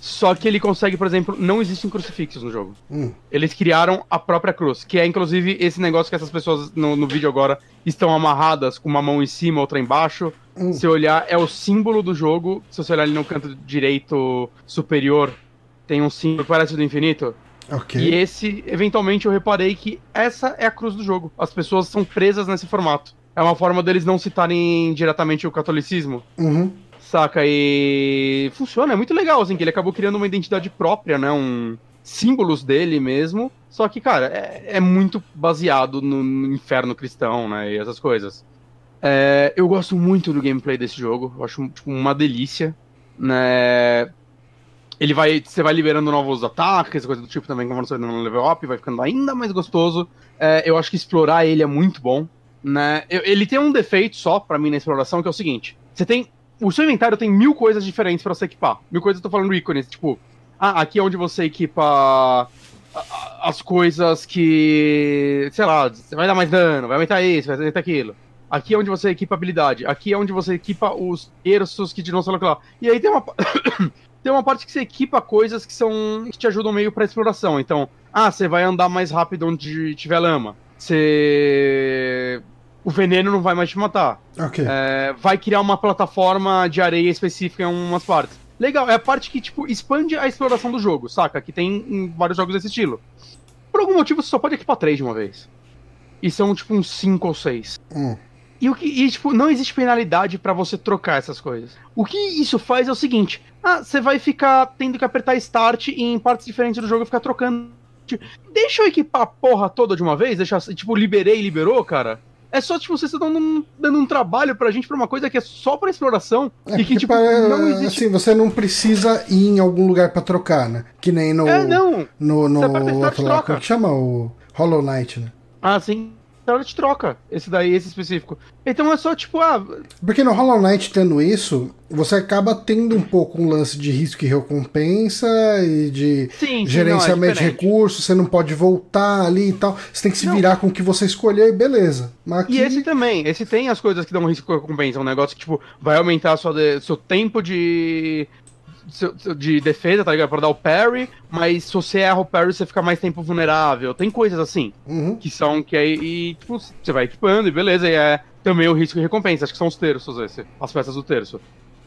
Só que ele consegue, por exemplo, não existem crucifixos no jogo. Hum. Eles criaram a própria cruz, que é inclusive esse negócio que essas pessoas no, no vídeo agora estão amarradas com uma mão em cima, outra embaixo. Hum. Se olhar, é o símbolo do jogo. Se você olhar ali no canto direito superior, tem um símbolo que parece do infinito. Ok. E esse, eventualmente, eu reparei que essa é a cruz do jogo. As pessoas são presas nesse formato. É uma forma deles não citarem diretamente o catolicismo. Uhum. Saca? E funciona, é muito legal, assim, que ele acabou criando uma identidade própria, né? Um símbolos dele mesmo. Só que, cara, é, é muito baseado no, no inferno cristão, né? E essas coisas. É, eu gosto muito do gameplay desse jogo. Eu acho tipo, uma delícia, né? Ele vai, você vai liberando novos ataques, coisa do tipo também, como você no level up, vai ficando ainda mais gostoso. É, eu acho que explorar ele é muito bom, né? Eu- ele tem um defeito só pra mim na exploração, que é o seguinte: você tem o seu inventário tem mil coisas diferentes pra você equipar. Mil coisas, eu tô falando ícones, tipo, ah, aqui é onde você equipa as coisas que, sei lá, você vai dar mais dano, vai aumentar isso, vai aumentar aquilo. Aqui é onde você equipa habilidade. Aqui é onde você equipa os terços que sei lá. E aí tem uma, tem uma parte que você equipa coisas que são que te ajudam meio pra exploração. Então, ah, você vai andar mais rápido onde tiver lama. Você o veneno não vai mais te matar. Ok. É, vai criar uma plataforma de areia específica em umas partes. Legal, é a parte que, tipo, expande a exploração do jogo, saca? Que tem em vários jogos desse estilo. Por algum motivo, você só pode equipar três de uma vez. E são, tipo, uns cinco ou seis. Hum. E, o que, e, tipo, não existe penalidade pra você trocar essas coisas. O que isso faz é o seguinte: ah, você vai ficar tendo que apertar Start e em partes diferentes do jogo ficar trocando. Deixa eu equipar a porra toda de uma vez? Deixa, tipo, liberei e liberou, cara? É só, tipo, vocês estão dando, dando um trabalho pra gente pra uma coisa que é só pra exploração. É, e que, tipo, para, não existe. Assim, você não precisa ir em algum lugar pra trocar, né? Que nem no. É, não. No, no, no outro lá, como que chama? O Hollow Knight, né? Ah, sim ela te troca. Esse daí, esse específico. Então é só tipo, ah. Porque no Hollow Knight tendo isso, você acaba tendo um pouco um lance de risco e recompensa e de sim, sim, gerenciamento não, é de recursos, você não pode voltar ali e tal. Você tem que se não. virar com o que você escolher e beleza. Aqui... E esse também, esse tem as coisas que dão risco e recompensa. Um negócio que, tipo, vai aumentar sua seu tempo de de defesa, tá ligado? Pra dar o parry, mas se você erra o parry, você fica mais tempo vulnerável. Tem coisas assim, uhum. que são que aí, e, tipo, você vai equipando e beleza, e é também o risco e recompensa. Acho que são os terços esse, as peças do terço.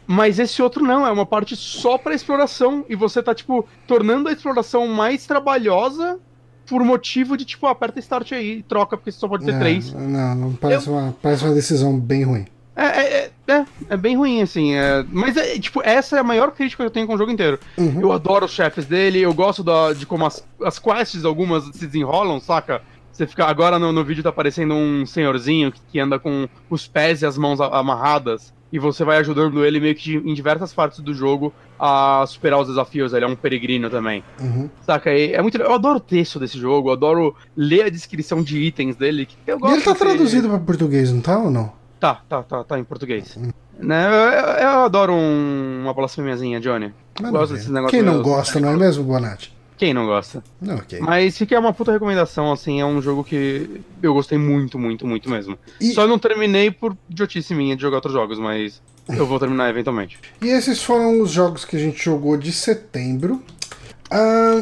Mas esse outro não, é uma parte só pra exploração, e você tá, tipo, tornando a exploração mais trabalhosa por motivo de, tipo, aperta start aí e troca, porque você só pode ter é, três. Não, não parece, Eu... uma, parece uma decisão bem ruim. É, é, é, é, é bem ruim, assim. É, mas, é, tipo, essa é a maior crítica que eu tenho com o jogo inteiro. Uhum. Eu adoro os chefes dele, eu gosto da, de como as, as quests, algumas, se desenrolam, saca? Você fica. Agora no, no vídeo tá aparecendo um senhorzinho que, que anda com os pés e as mãos amarradas. E você vai ajudando ele meio que em diversas partes do jogo a superar os desafios. Ele é um peregrino também. Uhum. Saca? E é muito, eu adoro o texto desse jogo, eu adoro ler a descrição de itens dele. eu gosto e ele tá traduzido para português, não tá ou não? Tá, tá, tá, tá em português. Né, eu, eu, adoro um, uma blasfemiazinha, Johnny. Gosto desses negócios. Quem não gosta, não é mesmo, Bonatti? Quem não gosta? Não, okay. Mas fica uma puta recomendação, assim, é um jogo que eu gostei muito, muito, muito mesmo. E... Só não terminei por idiotice minha de jogar outros jogos, mas eu vou terminar eventualmente. E esses foram os jogos que a gente jogou de setembro.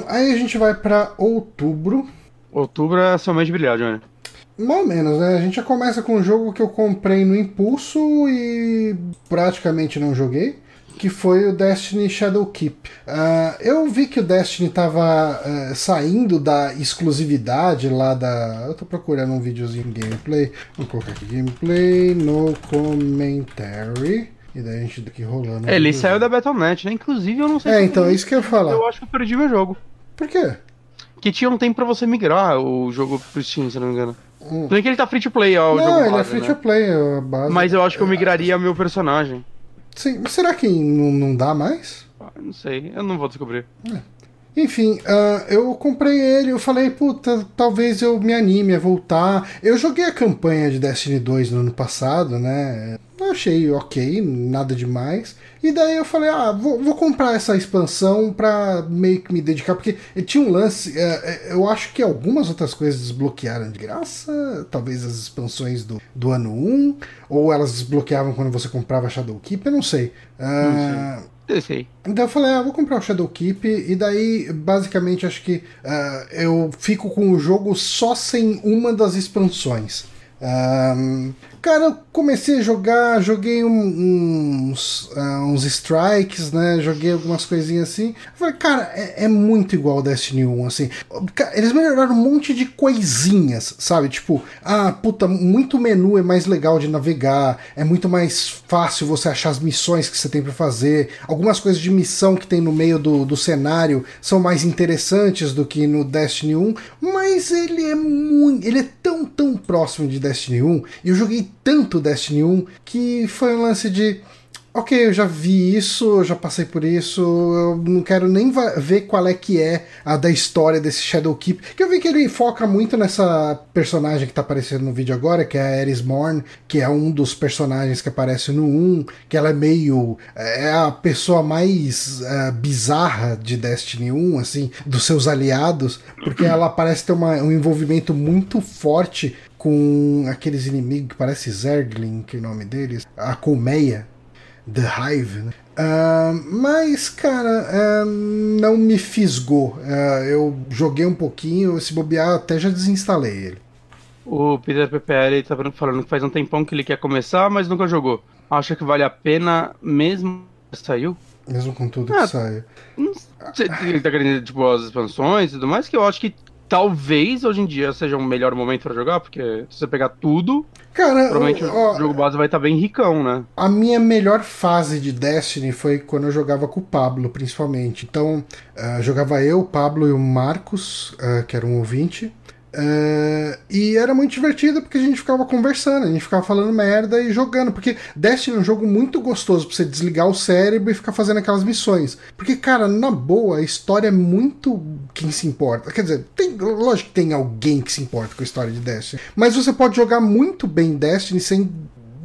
Aí a gente vai para outubro. Outubro é seu mês de brilhar, Johnny. Mais ou menos, né? A gente já começa com um jogo que eu comprei no impulso e praticamente não joguei, que foi o Destiny Shadowkeep. Uh, eu vi que o Destiny estava uh, saindo da exclusividade lá da. Eu tô procurando um videozinho de gameplay. Vamos colocar aqui gameplay no commentary. E daí a gente aqui rolando. É, ele saiu da Battle.net, né? Inclusive eu não sei É, então, é isso que eu ia falar. Eu acho que eu perdi meu jogo. Por quê? Que tinha um tempo pra você migrar o jogo pro Steam, se não me engano. Hum. Tudo bem que ele tá free to play, ó, não, jogo ele base, é free né? to play, a base. Mas eu acho que eu migraria meu personagem. Sim, mas será que não, não dá mais? Ah, não sei, eu não vou descobrir. É. Enfim, uh, eu comprei ele, eu falei, puta, talvez eu me anime a voltar. Eu joguei a campanha de Destiny 2 no ano passado, né? Achei ok, nada demais. E daí eu falei, ah, vou, vou, comprar essa expansão pra meio que me dedicar, porque tinha um lance, é, eu acho que algumas outras coisas desbloquearam de graça, talvez as expansões do, do ano 1, ou elas desbloqueavam quando você comprava Shadowkeep, eu não sei. Uh, eu sei. Então eu falei, ah, vou comprar o Shadowkeep, e daí, basicamente, acho que uh, eu fico com o jogo só sem uma das expansões. Um, Cara, eu comecei a jogar, joguei uns, uh, uns strikes, né? Joguei algumas coisinhas assim. falei, cara, é, é, muito igual Destiny 1, assim. Eles melhoraram um monte de coisinhas, sabe? Tipo, ah, puta, muito menu é mais legal de navegar, é muito mais fácil você achar as missões que você tem para fazer. Algumas coisas de missão que tem no meio do, do cenário são mais interessantes do que no Destiny 1, mas ele é muito. Ele é tão, tão próximo de Destiny 1. E eu joguei tanto Destiny 1 que foi um lance de ok, eu já vi isso, eu já passei por isso, eu não quero nem ver qual é que é a da história desse Shadowkeep, que eu vi que ele foca muito nessa personagem que tá aparecendo no vídeo agora, que é a Ares Morn, que é um dos personagens que aparece no 1, que ela é meio, é a pessoa mais uh, bizarra de Destiny 1, assim, dos seus aliados, porque ela parece ter uma, um envolvimento muito forte com aqueles inimigos que parece Zerglin, que é o nome deles, a colmeia, The Hive, né? Uh, mas, cara, uh, não me fisgou. Uh, eu joguei um pouquinho, se bobear, até já desinstalei ele. O Peter PPL tá falando que faz um tempão que ele quer começar, mas nunca jogou. Acha que vale a pena mesmo saiu? Mesmo com tudo que saiu. Ele tá querendo, tipo, as expansões e tudo mais, que eu acho que talvez hoje em dia seja um melhor momento para jogar, porque se você pegar tudo, Cara, provavelmente ó, o jogo base vai estar tá bem ricão, né? A minha melhor fase de Destiny foi quando eu jogava com o Pablo, principalmente. Então, uh, jogava eu, o Pablo e o Marcos, uh, que era um ouvinte. Uh, e era muito divertido porque a gente ficava conversando, a gente ficava falando merda e jogando. Porque Destiny é um jogo muito gostoso pra você desligar o cérebro e ficar fazendo aquelas missões. Porque, cara, na boa, a história é muito quem se importa. Quer dizer, tem, lógico que tem alguém que se importa com a história de Destiny. Mas você pode jogar muito bem Destiny sem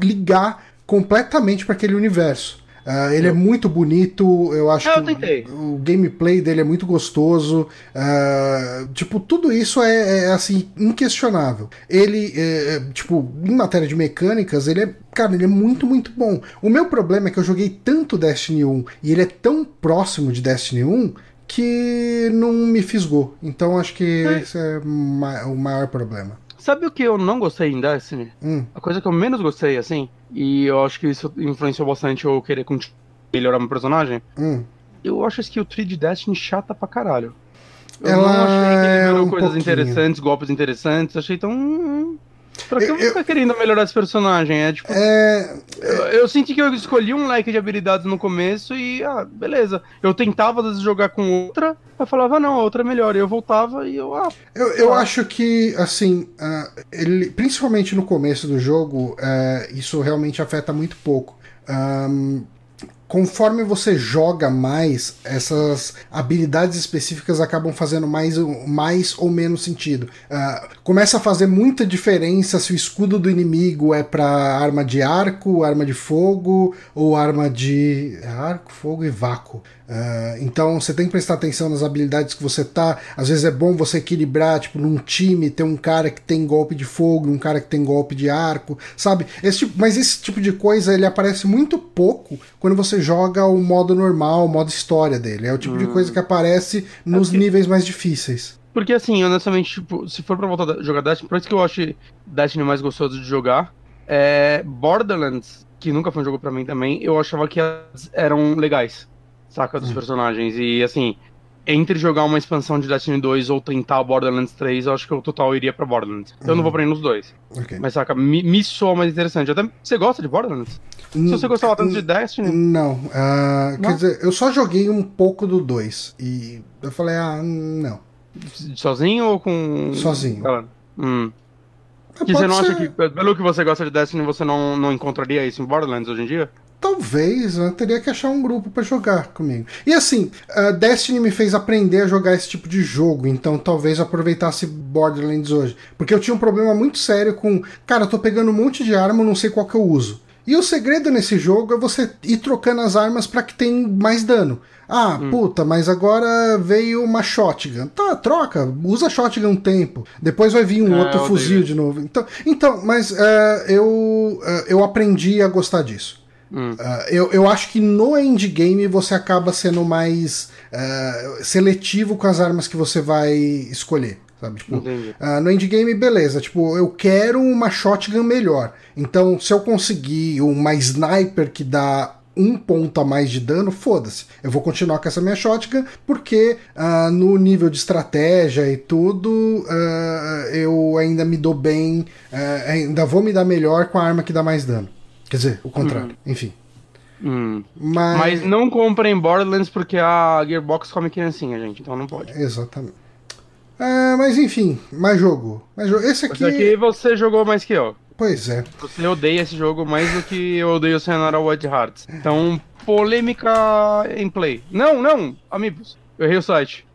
ligar completamente para aquele universo. Uh, ele é muito bonito, eu acho ah, eu que o, o, gameplay dele é muito gostoso. Uh, tipo, tudo isso é, é, assim, inquestionável. Ele, é, é, tipo, em matéria de mecânicas, ele é. Cara, ele é muito, muito bom. O meu problema é que eu joguei tanto Destiny 1 e ele é tão próximo de Destiny 1 que não me fisgou. Então acho que é. esse é o maior problema. Sabe o que eu não gostei em Destiny? Hum. A coisa que eu menos gostei, assim, e eu acho que isso influenciou bastante eu querer melhorar meu personagem. Hum. Eu acho a skill tree de Destiny chata pra caralho. Eu Ela não achei que ele é um coisas pouquinho. interessantes, golpes interessantes, achei tão. Pra que eu, eu ficar querendo melhorar esse personagem? É tipo. É... Eu, eu, senti que eu escolhi um leque de habilidades no começo e, ah, beleza. Eu tentava às vezes jogar com outra, eu falava, não, a outra é melhor. E eu voltava e eu, ah. Eu, eu acho que, assim, uh, ele, principalmente no começo do jogo, uh, isso realmente afeta muito pouco. Um, conforme você joga mais, essas habilidades específicas acabam fazendo mais, mais ou menos sentido. Uh, começa a fazer muita diferença se o escudo do inimigo é para arma de arco, arma de fogo ou arma de arco, fogo e vácuo. Uh, então você tem que prestar atenção nas habilidades que você tá. Às vezes é bom você equilibrar, tipo, num time, ter um cara que tem golpe de fogo, um cara que tem golpe de arco, sabe? Esse tipo, mas esse tipo de coisa ele aparece muito pouco quando você joga o modo normal, o modo história dele. É o tipo hum. de coisa que aparece nos é níveis mais difíceis. Porque assim, honestamente, tipo, se for pra voltar a jogar Destiny, por isso que eu acho Destiny mais gostoso de jogar, é Borderlands, que nunca foi um jogo para mim também, eu achava que eram legais saca? Dos hum. personagens. E assim, entre jogar uma expansão de Destiny 2 ou tentar o Borderlands 3, eu acho que o total iria pra Borderlands. Então eu não vou pra ir nos dois. Okay. Mas saca, me, me soa mais interessante. Até você gosta de Borderlands? Se você gostava tanto de Destiny? Não. Uh, não. Quer dizer, eu só joguei um pouco do 2. E eu falei, ah, não. Sozinho ou com. Sozinho. Hum. Que você não ser... acha que, pelo que você gosta de Destiny, você não, não encontraria isso em Borderlands hoje em dia? Talvez, eu teria que achar um grupo para jogar comigo. E assim, Destiny me fez aprender a jogar esse tipo de jogo, então talvez eu aproveitasse Borderlands hoje. Porque eu tinha um problema muito sério com, cara, eu tô pegando um monte de arma, não sei qual que eu uso. E o segredo nesse jogo é você ir trocando as armas para que tem mais dano. Ah, hum. puta, mas agora veio uma shotgun. Tá, troca, usa shotgun um tempo. Depois vai vir um ah, outro fuzil de novo. Então, então mas uh, eu, uh, eu aprendi a gostar disso. Hum. Uh, eu, eu acho que no endgame você acaba sendo mais uh, seletivo com as armas que você vai escolher. Sabe? Tipo, uh, no endgame, beleza. Tipo, eu quero uma shotgun melhor. Então, se eu conseguir uma sniper que dá um ponto a mais de dano, foda-se. Eu vou continuar com essa minha shotgun, porque uh, no nível de estratégia e tudo, eu ainda me dou bem, ainda vou me dar melhor com a arma que dá mais dano. Quer dizer, o contrário. Hum. Enfim. Hum. Mas... Mas não comprem Borderlands porque a Gearbox come criancinha, gente. Então não pode. Exatamente. É, mas enfim, mais jogo. mais jogo. Esse aqui. Esse aqui você jogou mais que eu. Pois é. Você odeia esse jogo mais do que eu odeio Sayonara White Hearts. Então, polêmica em play. Não, não, amigos. Eu errei o site.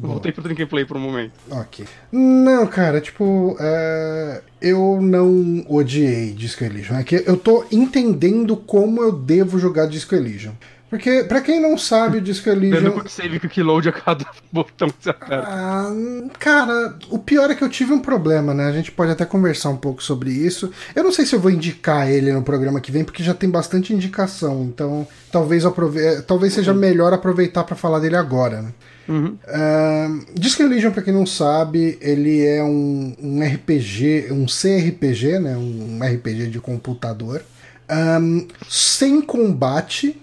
Voltei pro Drink Play por um momento. Ok. Não, cara, tipo, é... eu não odiei Disco Elysium. É que eu tô entendendo como eu devo jogar Disco Elysium. Porque, pra quem não sabe, o Disco Elysium... Dando quick save que load a cada botão que você aperta. Ah, cara, o pior é que eu tive um problema, né? A gente pode até conversar um pouco sobre isso. Eu não sei se eu vou indicar ele no programa que vem, porque já tem bastante indicação. Então, talvez, aprove... talvez seja melhor aproveitar para falar dele agora, né? Uhum. Uh, pra quem não sabe, ele é um, um RPG, um CRPG, né? Um RPG de computador. Um, sem combate.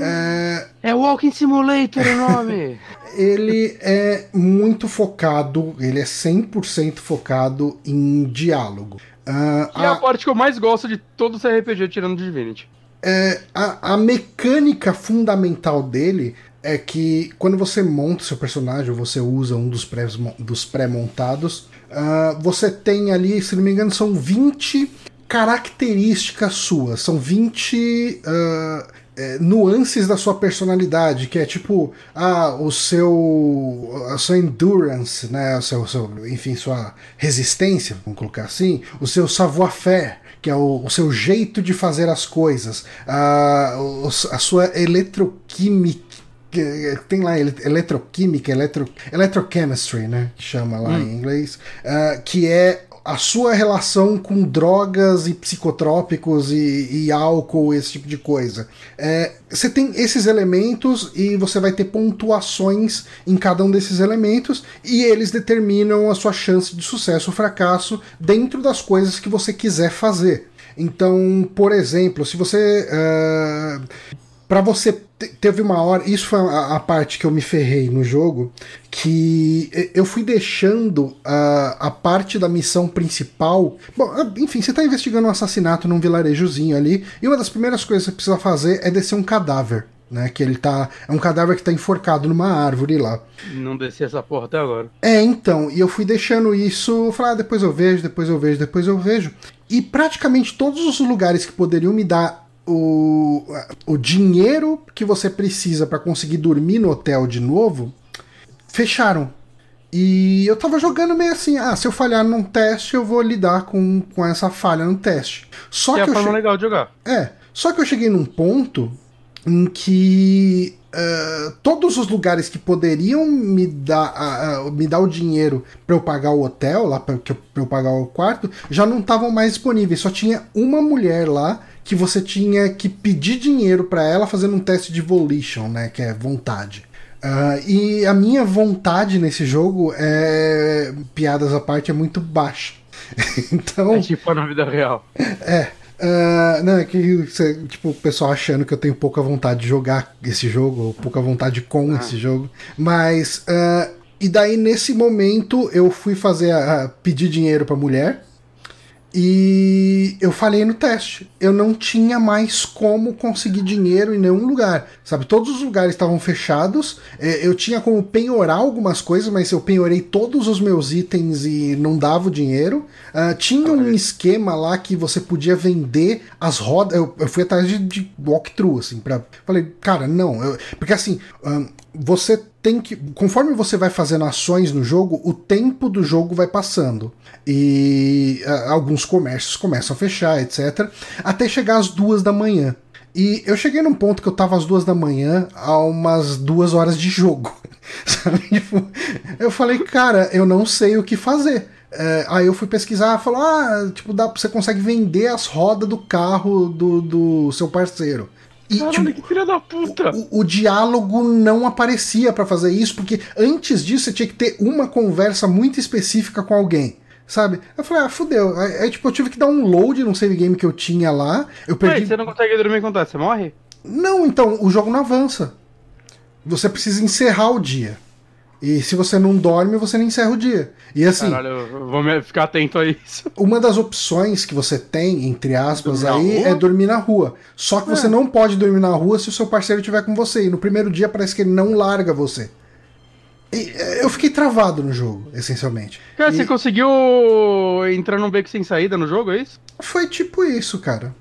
É, é Walking Simulator o nome! ele é muito focado, ele é 100% focado em diálogo. Uh, a... é a parte que eu mais gosto de todo o CRPG tirando Divinity. É, a, a mecânica fundamental dele é que quando você monta seu personagem, você usa um dos pré-montados, Uh, você tem ali, se não me engano, são 20 características suas, são 20 uh, é, nuances da sua personalidade, que é tipo ah, o seu a sua endurance, né, o seu, seu enfim, sua resistência, vamos colocar assim, o seu savoir-faire, que é o, o, seu jeito de fazer as coisas, a, a sua eletroquímica tem lá eletroquímica, eletro, electrochemistry, né, que chama lá hum. em inglês, uh, que é a sua relação com drogas e psicotrópicos e, e álcool, esse tipo de coisa. É, você tem esses elementos e você vai ter pontuações em cada um desses elementos e eles determinam a sua chance de sucesso ou fracasso dentro das coisas que você quiser fazer. Então, por exemplo, se você. Uh, para você teve uma hora, isso foi a, a, parte que eu me ferrei no jogo, que eu fui deixando a, a parte da missão principal. Bom, enfim, você está investigando um assassinato num vilarejozinho ali, e uma das primeiras coisas que você precisa fazer é descer um cadáver. Né, que ele tá. É um cadáver que tá enforcado numa árvore lá. Não desci essa porra até agora. É, então, e eu fui deixando isso. Falar, ah, depois eu vejo, depois eu vejo, depois eu vejo. E praticamente todos os lugares que poderiam me dar o, o dinheiro que você precisa para conseguir dormir no hotel de novo fecharam. E eu tava jogando meio assim, ah, se eu falhar num teste, eu vou lidar com, com essa falha no teste. Só que, que é a forma che... legal de jogar. É, só que eu cheguei num ponto em que uh, todos os lugares que poderiam me dar, uh, me dar o dinheiro para eu pagar o hotel, lá para eu pagar o quarto, já não estavam mais disponíveis. Só tinha uma mulher lá que você tinha que pedir dinheiro para ela fazendo um teste de volition, né, que é vontade. Uh, e a minha vontade nesse jogo é piadas à parte é muito baixa. então é tipo na vida real. É. Uh, não, é que tipo, o pessoal achando que eu tenho pouca vontade de jogar esse jogo, ou pouca vontade com ah. esse jogo. Mas. Uh, e daí, nesse momento, eu fui fazer a, a pedir dinheiro pra mulher. E eu falhei no teste. Eu não tinha mais como conseguir dinheiro em nenhum lugar. Sabe, todos os lugares estavam fechados. É, eu tinha como penhorar algumas coisas, mas eu penhorei todos os meus itens e não dava o dinheiro. Uh, tinha um esquema lá que você podia vender as rodas. Eu, eu fui atrás de, de walkthrough, assim, pra. Falei, cara, não. Eu, porque assim, um, você tem que. Conforme você vai fazendo ações no jogo, o tempo do jogo vai passando. E alguns comércios começam a fechar, etc. Até chegar às duas da manhã. E eu cheguei num ponto que eu tava às duas da manhã a umas duas horas de jogo. Sabe? Tipo, eu falei, cara, eu não sei o que fazer. É, aí eu fui pesquisar, falou, ah, tipo, dá, você consegue vender as rodas do carro do, do seu parceiro. E, Caralho, tipo, que filha da puta! O, o diálogo não aparecia para fazer isso, porque antes disso você tinha que ter uma conversa muito específica com alguém. Sabe? Eu falei, ah, fudeu. Aí, tipo, eu tive que dar um load no save game que eu tinha lá. Eu perdi. Ué, você não consegue dormir enquanto você morre? Não, então, o jogo não avança. Você precisa encerrar o dia. E se você não dorme, você não encerra o dia. E assim. Caralho, eu vou ficar atento a isso. Uma das opções que você tem, entre aspas, dormir aí, é dormir na rua. Só que é. você não pode dormir na rua se o seu parceiro estiver com você. E no primeiro dia parece que ele não larga você. E é, eu fiquei travado no jogo, essencialmente. Cara, e... você conseguiu entrar num beco sem saída no jogo, é isso? Foi tipo isso, cara.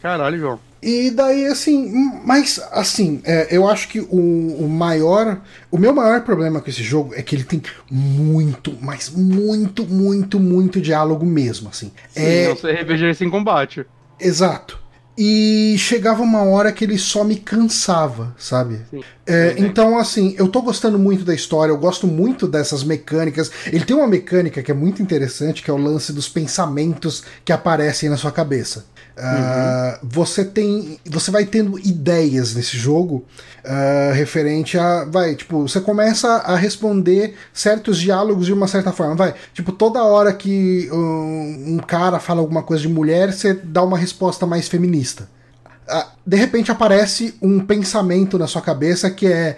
Caralho, João. E daí, assim, mas assim, é, eu acho que o, o maior. O meu maior problema com esse jogo é que ele tem muito, mas muito, muito, muito diálogo mesmo, assim. Sim, é... não RPG sem combate. Exato. E chegava uma hora que ele só me cansava, sabe? É, então, assim, eu tô gostando muito da história, eu gosto muito dessas mecânicas. Ele tem uma mecânica que é muito interessante, que é o lance dos pensamentos que aparecem na sua cabeça. Uh, Você tem. Você vai tendo ideias nesse jogo uh, referente a. Vai, tipo, você começa a responder certos diálogos de uma certa forma. Vai, tipo, toda hora que um, um cara fala alguma coisa de mulher, você dá uma resposta mais feminista. Uh, de repente aparece um pensamento na sua cabeça que é.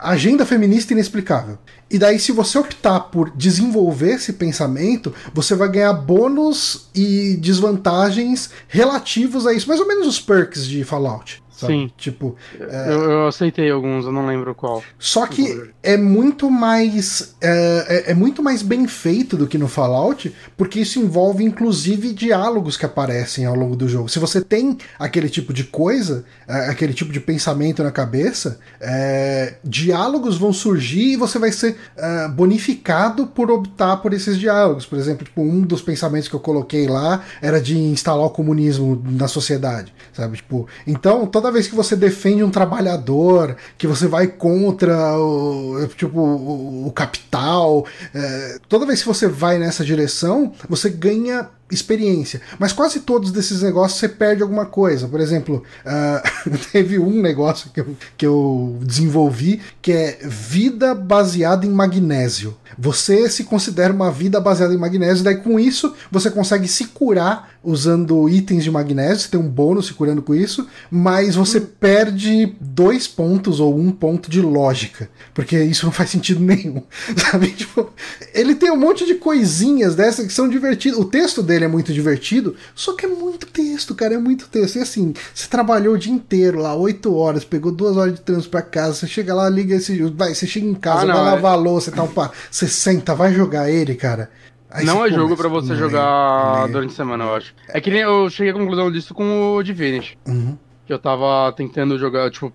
agenda feminista inexplicável. E daí, se você optar por desenvolver esse pensamento, você vai ganhar bônus e desvantagens relativos a isso. Mais ou menos os perks de Fallout. Sabe? Sim. Tipo. É... Eu, eu, aceitei alguns, eu não lembro qual. Só que é muito mais. É, é, é, muito mais bem feito do que no Fallout, porque isso envolve inclusive diálogos que aparecem ao longo do jogo. Se você tem aquele tipo de coisa, é, aquele tipo de pensamento na cabeça, é, diálogos vão surgir e você vai ser é, bonificado por optar por esses diálogos. Por exemplo, tipo, um dos pensamentos que eu coloquei lá era de instalar o comunismo na sociedade. Sabe? Tipo, então, toda toda vez que você defende um trabalhador, que você vai contra o, tipo, o, capital, é, toda vez que você vai nessa direção, você ganha experiência. Mas quase todos desses negócios você perde alguma coisa. Por exemplo, uh, teve um negócio que eu, que eu desenvolvi que é vida baseada em magnésio. Você se considera uma vida baseada em magnésio, daí com isso você consegue se curar usando itens de magnésio, você tem um bônus se curando com isso, mas você hum. perde dois pontos ou um ponto de lógica, porque isso não faz sentido nenhum, sabe? Tipo, ele tem um monte de coisinhas dessas que são divertidas. O texto dele dele é muito divertido, só que é muito texto, cara, é muito texto. E assim, você trabalhou o dia inteiro lá, 8 horas, pegou duas horas de trânsito pra casa, você chega lá, liga esse. Vai, você chega em casa, ah, não, vai lavar é... louça e tal, pá, você senta, vai jogar ele, cara. Aí não é jogo para você jogar durante a semana, eu acho. É que nem eu cheguei à conclusão disso com o Divinity. Uhum. Que eu tava tentando jogar, tipo.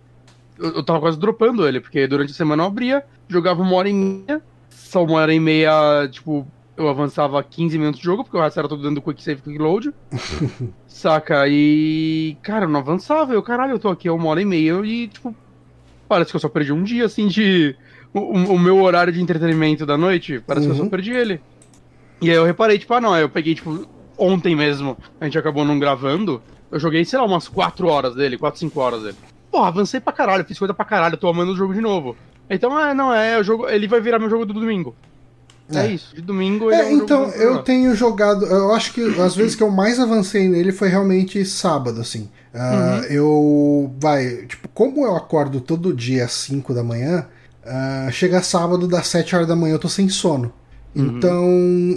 Eu, eu tava quase dropando ele, porque durante a semana eu abria, jogava uma hora e meia, só uma hora e meia, tipo, eu avançava 15 minutos de jogo, porque o resto era todo dando quick save, quick load. saca? E. Cara, eu não avançava. Eu, caralho, eu tô aqui há uma hora e meia e, tipo. Parece que eu só perdi um dia, assim, de. O, o meu horário de entretenimento da noite, parece uhum. que eu só uhum. perdi ele. E aí eu reparei, tipo, ah, não, eu peguei, tipo, ontem mesmo, a gente acabou não gravando. Eu joguei, sei lá, umas 4 horas dele, 4, 5 horas dele. Pô, avancei pra caralho, fiz coisa pra caralho, tô amando o jogo de novo. Então, ah, não, é, o jogo, ele vai virar meu jogo do domingo. É, é isso, de domingo é, é um Então, eu tenho jogado. Eu acho que as vezes que eu mais avancei nele foi realmente sábado, assim. Uh, uhum. Eu. Vai, tipo, como eu acordo todo dia às 5 da manhã, uh, chega sábado, das 7 horas da manhã eu tô sem sono. Uhum. Então,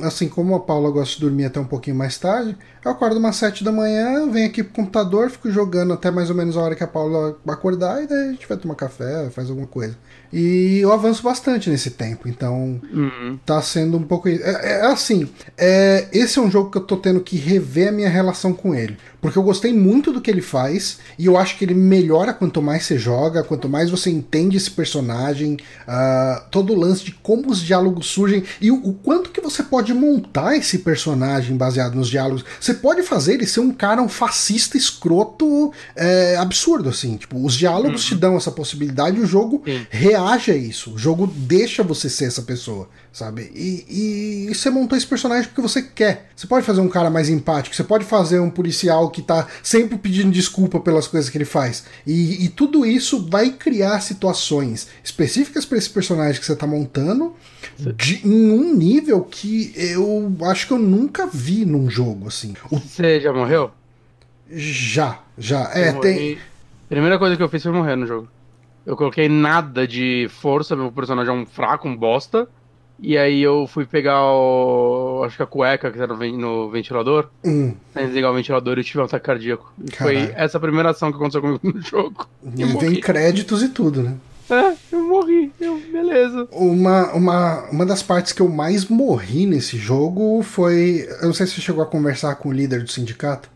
assim como a Paula gosta de dormir até um pouquinho mais tarde, eu acordo umas 7 da manhã, venho aqui pro computador, fico jogando até mais ou menos a hora que a Paula acordar e daí a gente vai tomar café, faz alguma coisa. E eu avanço bastante nesse tempo, então uhum. tá sendo um pouco. É, é assim, é, esse é um jogo que eu tô tendo que rever a minha relação com ele. Porque eu gostei muito do que ele faz, e eu acho que ele melhora quanto mais você joga, quanto mais você entende esse personagem, uh, todo o lance de como os diálogos surgem e o, o, quanto que você pode montar esse personagem baseado nos diálogos. Você pode fazer ele ser um cara, um fascista escroto é, absurdo, assim. Tipo, os diálogos uhum. te dão essa possibilidade e o jogo Sim. reage a isso. O jogo deixa você ser essa pessoa sabe? E, e, você montou esse personagem porque você quer. Você pode fazer um cara mais empático, você pode fazer um policial que tá sempre pedindo desculpa pelas coisas que ele faz. E, e tudo isso vai criar situações específicas para esse personagem que você tá montando de, em um nível que eu acho que eu nunca vi num jogo assim. Você já morreu? Já, já. É, tem. Primeira coisa que eu fiz foi morrer no jogo. Eu coloquei nada de força, meu personagem é um fraco, um bosta. E aí eu fui pegar o. Acho que a cueca que tá no, no ventilador. Hum. desligar o ventilador e tive um ataque cardíaco. E foi essa a primeira ação que aconteceu comigo no jogo. E vem créditos e tudo, né? É, eu morri. Eu, beleza. Uma, uma, uma das partes que eu mais morri nesse jogo foi. Eu não sei se você chegou a conversar com o líder do sindicato.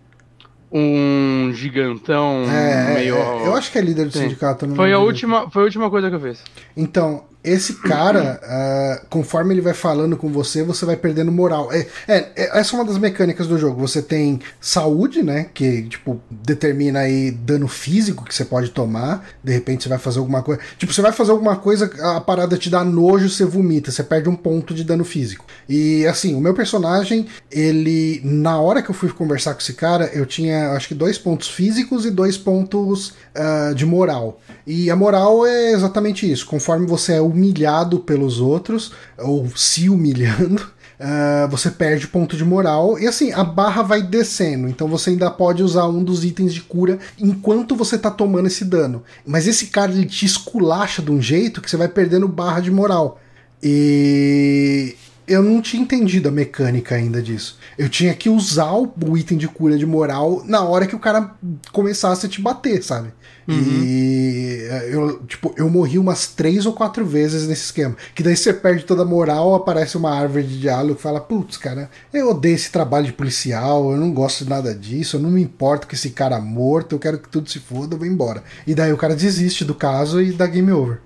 Um gigantão é, meio. É, eu acho que é líder do Sim. sindicato. foi, a última, foi a última coisa que eu fiz. Então, esse cara, uh, conforme ele vai falando com você, você vai perdendo moral. É, é, é, essa é uma das mecânicas do jogo. Você tem saúde, né? Que, tipo, determina aí dano físico que você pode tomar. De repente você vai fazer alguma coisa. Tipo, você vai fazer alguma coisa, a parada te dá nojo, você vomita, você perde um ponto de dano físico. E assim, o meu personagem, ele. Na hora que eu fui conversar com esse cara, eu tinha acho que dois pontos físicos e dois pontos uh, de moral. E a moral é exatamente isso. Conforme você é humilhado pelos outros, ou se humilhando, uh, você perde ponto de moral. E assim, a barra vai descendo. Então você ainda pode usar um dos itens de cura enquanto você tá tomando esse dano. Mas esse cara ele te esculacha de um jeito que você vai perdendo barra de moral. E eu não tinha entendido a mecânica ainda disso. Eu tinha que usar o item de cura de moral na hora que o cara começasse a te bater, sabe? Uhum. E eu, tipo, eu morri umas três ou quatro vezes nesse esquema. Que daí você perde toda a moral, aparece uma árvore de diálogo que fala: Putz, cara, eu odeio esse trabalho de policial, eu não gosto de nada disso, eu não me importo com esse cara morto, eu quero que tudo se foda, eu vou embora. E daí o cara desiste do caso e dá game over.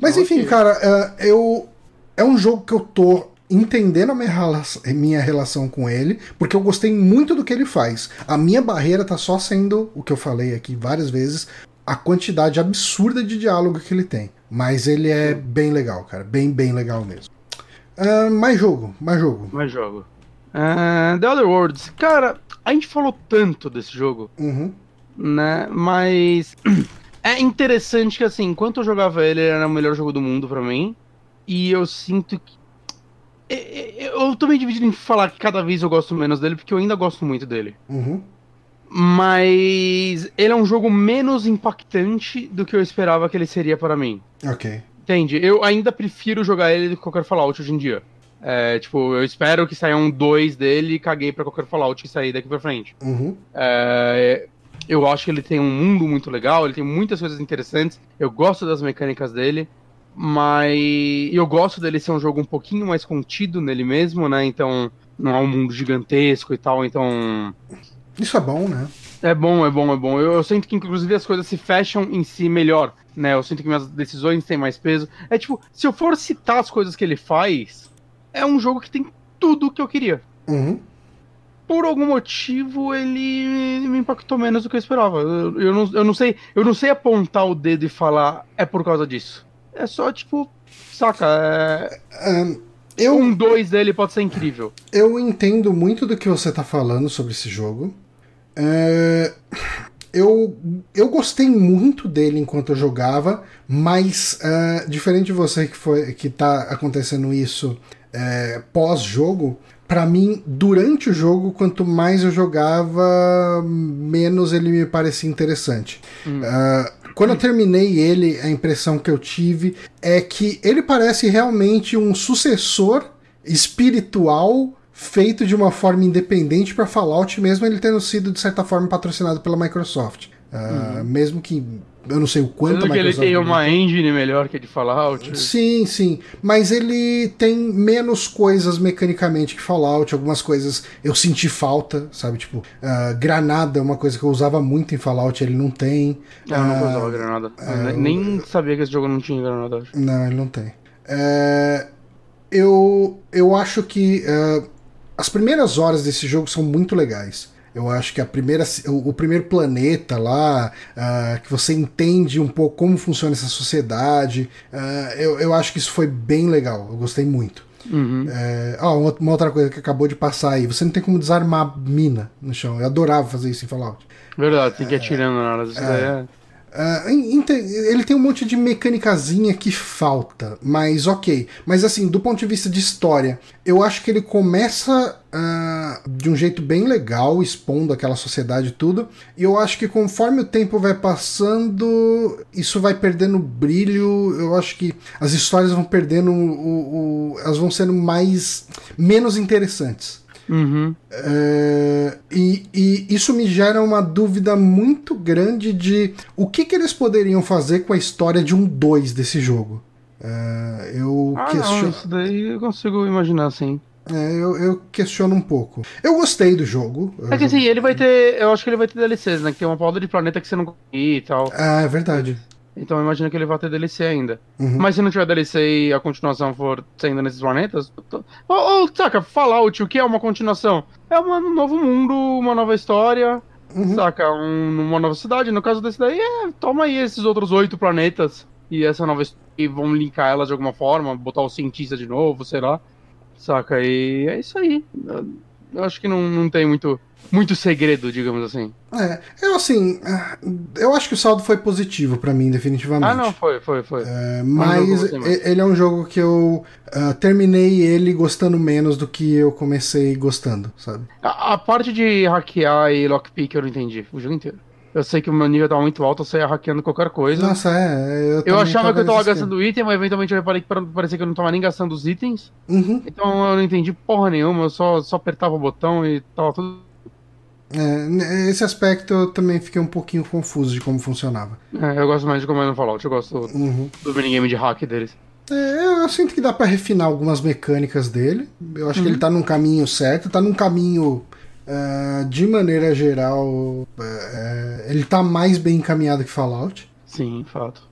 Mas okay. enfim, cara, uh, eu. É um jogo que eu tô entendendo a minha relação, minha relação com ele, porque eu gostei muito do que ele faz. A minha barreira tá só sendo, o que eu falei aqui várias vezes, a quantidade absurda de diálogo que ele tem. Mas ele é bem legal, cara. Bem, bem legal mesmo. Uh, mais jogo, mais jogo. Mais jogo. Uh, The Other Worlds. Cara, a gente falou tanto desse jogo. Uhum. Né? Mas. É interessante que, assim, enquanto eu jogava ele, ele era o melhor jogo do mundo para mim. E eu sinto que é, é, eu tô meio dividido em falar que cada vez eu gosto menos dele, porque eu ainda gosto muito dele. Uhum. Mas ele é um jogo menos impactante do que eu esperava que ele seria para mim. Ok. Entende? Eu ainda prefiro jogar ele do que qualquer Fallout hoje em dia. É, tipo, eu espero que saiam dois dele e caguei pra qualquer Fallout que sair daqui pra frente. Uhum. É, eu acho que ele tem um mundo muito legal, ele tem muitas coisas interessantes. Eu gosto das mecânicas dele. Mas eu gosto dele ser um jogo um pouquinho mais contido nele mesmo, né? Então não é um mundo gigantesco e tal, então. Isso é bom, né? É bom, é bom, é bom. Eu, eu, sinto que, inclusive, as coisas se fecham em si melhor, né? Eu sinto que minhas decisões têm mais peso. É tipo, se eu for citar as coisas que ele faz, é um jogo que tem tudo que eu queria. Uhum. Por algum motivo, ele me impactou menos do que eu esperava. Eu, eu, não, eu, não sei, eu não sei apontar o dedo e falar é por causa disso. É só, tipo, saca? É... Um, eu... Um dois dele pode ser incrível. Eu entendo muito do que você tá falando sobre esse jogo. É... Eu, eu gostei muito dele enquanto eu jogava, mas uh, diferente de você que, foi, que tá acontecendo isso é, pós-jogo, para mim, durante o jogo, quanto mais eu jogava, menos ele me parecia interessante. Hum. Uh, quando eu terminei ele, a impressão que eu tive é que ele parece realmente um sucessor espiritual feito de uma forma independente para Fallout, mesmo ele tendo sido de certa forma patrocinado pela Microsoft. Uh, uhum. Mesmo que eu não sei o quanto que ele tem uma engine melhor que a de Fallout. Sim, sim. Mas ele tem menos coisas mecanicamente que Fallout. Algumas coisas eu senti falta, sabe? Tipo, uh, granada é uma coisa que eu usava muito em Fallout, ele não tem. Ah, eu não uh, usava granada. Uh, nem sabia que esse jogo não tinha granada. Acho. Não, ele não tem. Uh, eu, eu acho que as primeiras horas desse jogo são muito legais. Eu acho que a primeira, o, primeiro planeta lá, uh, que você entende um pouco como funciona essa sociedade, uh, eu, eu acho que isso foi bem legal. Eu gostei muito. Uhum. É, uma outra coisa que acabou de passar aí: você não tem como desarmar mina no chão. Eu adorava fazer isso em Fallout. Verdade, tem que ir atirando na hora. Isso é, é Uh, ele tem um monte de mecânicazinha que falta, mas ok. Mas assim, do ponto de vista de história, eu acho que ele começa uh, de um jeito bem legal, expondo aquela sociedade e tudo. E eu acho que conforme o tempo vai passando, isso vai perdendo brilho. Eu acho que as histórias vão perdendo o, o elas vão sendo mais menos interessantes. Uhum. É, e, e, isso me gera uma dúvida muito grande de o que, que eles poderiam fazer com a história de um 2 desse jogo. É, eu ah, questiono... não, isso daí eu consigo imaginar, sim. É, eu, eu, questiono um pouco. Eu gostei do jogo. É que assim, ele vai ter. Eu acho que ele vai ter DLCs, né? Que tem uma pauta de planeta que você não e tal. Ah, é verdade. Então eu imagino que ele vai ter DLC ainda. Uhum. Mas se não tiver DLC e a continuação for saindo nesses planetas. Tô... Ou, ou, saca, Fallout, o que é uma continuação? É um novo mundo, uma nova história. Uhum. Saca, um, uma nova cidade. No caso desse daí, é, toma aí esses outros oito planetas e essa nova e vão linkar elas de alguma forma, botar o cientista de novo, sei lá. Saca, e é isso aí. Eu, eu acho que não, não tem muito muito segredo, digamos assim. É, eu assim, eu acho que o saldo foi positivo para mim, definitivamente. Ah, não, foi, foi, foi. É, mas é um ele é um jogo que eu uh, terminei ele gostando menos do que eu comecei gostando, sabe? A, a parte de hackear e lockpick eu não entendi, o jogo inteiro. Eu sei que o meu nível tava muito alto, eu saía hackeando qualquer coisa. Nossa, é. Eu, eu achava que eu tava gastando item, mas eventualmente eu reparei que parecia que eu não tava nem gastando os itens. Uhum. Então eu não entendi porra nenhuma, eu só, só apertava o botão e tava tudo. É, esse aspecto eu também fiquei um pouquinho confuso de como funcionava. É, eu gosto mais de como é no Fallout, eu gosto uhum. do minigame de hack deles. É, eu sinto que dá para refinar algumas mecânicas dele. Eu acho uhum. que ele tá num caminho certo, tá num caminho Uh, de maneira geral, uh, ele tá mais bem encaminhado que Fallout. Sim, fato.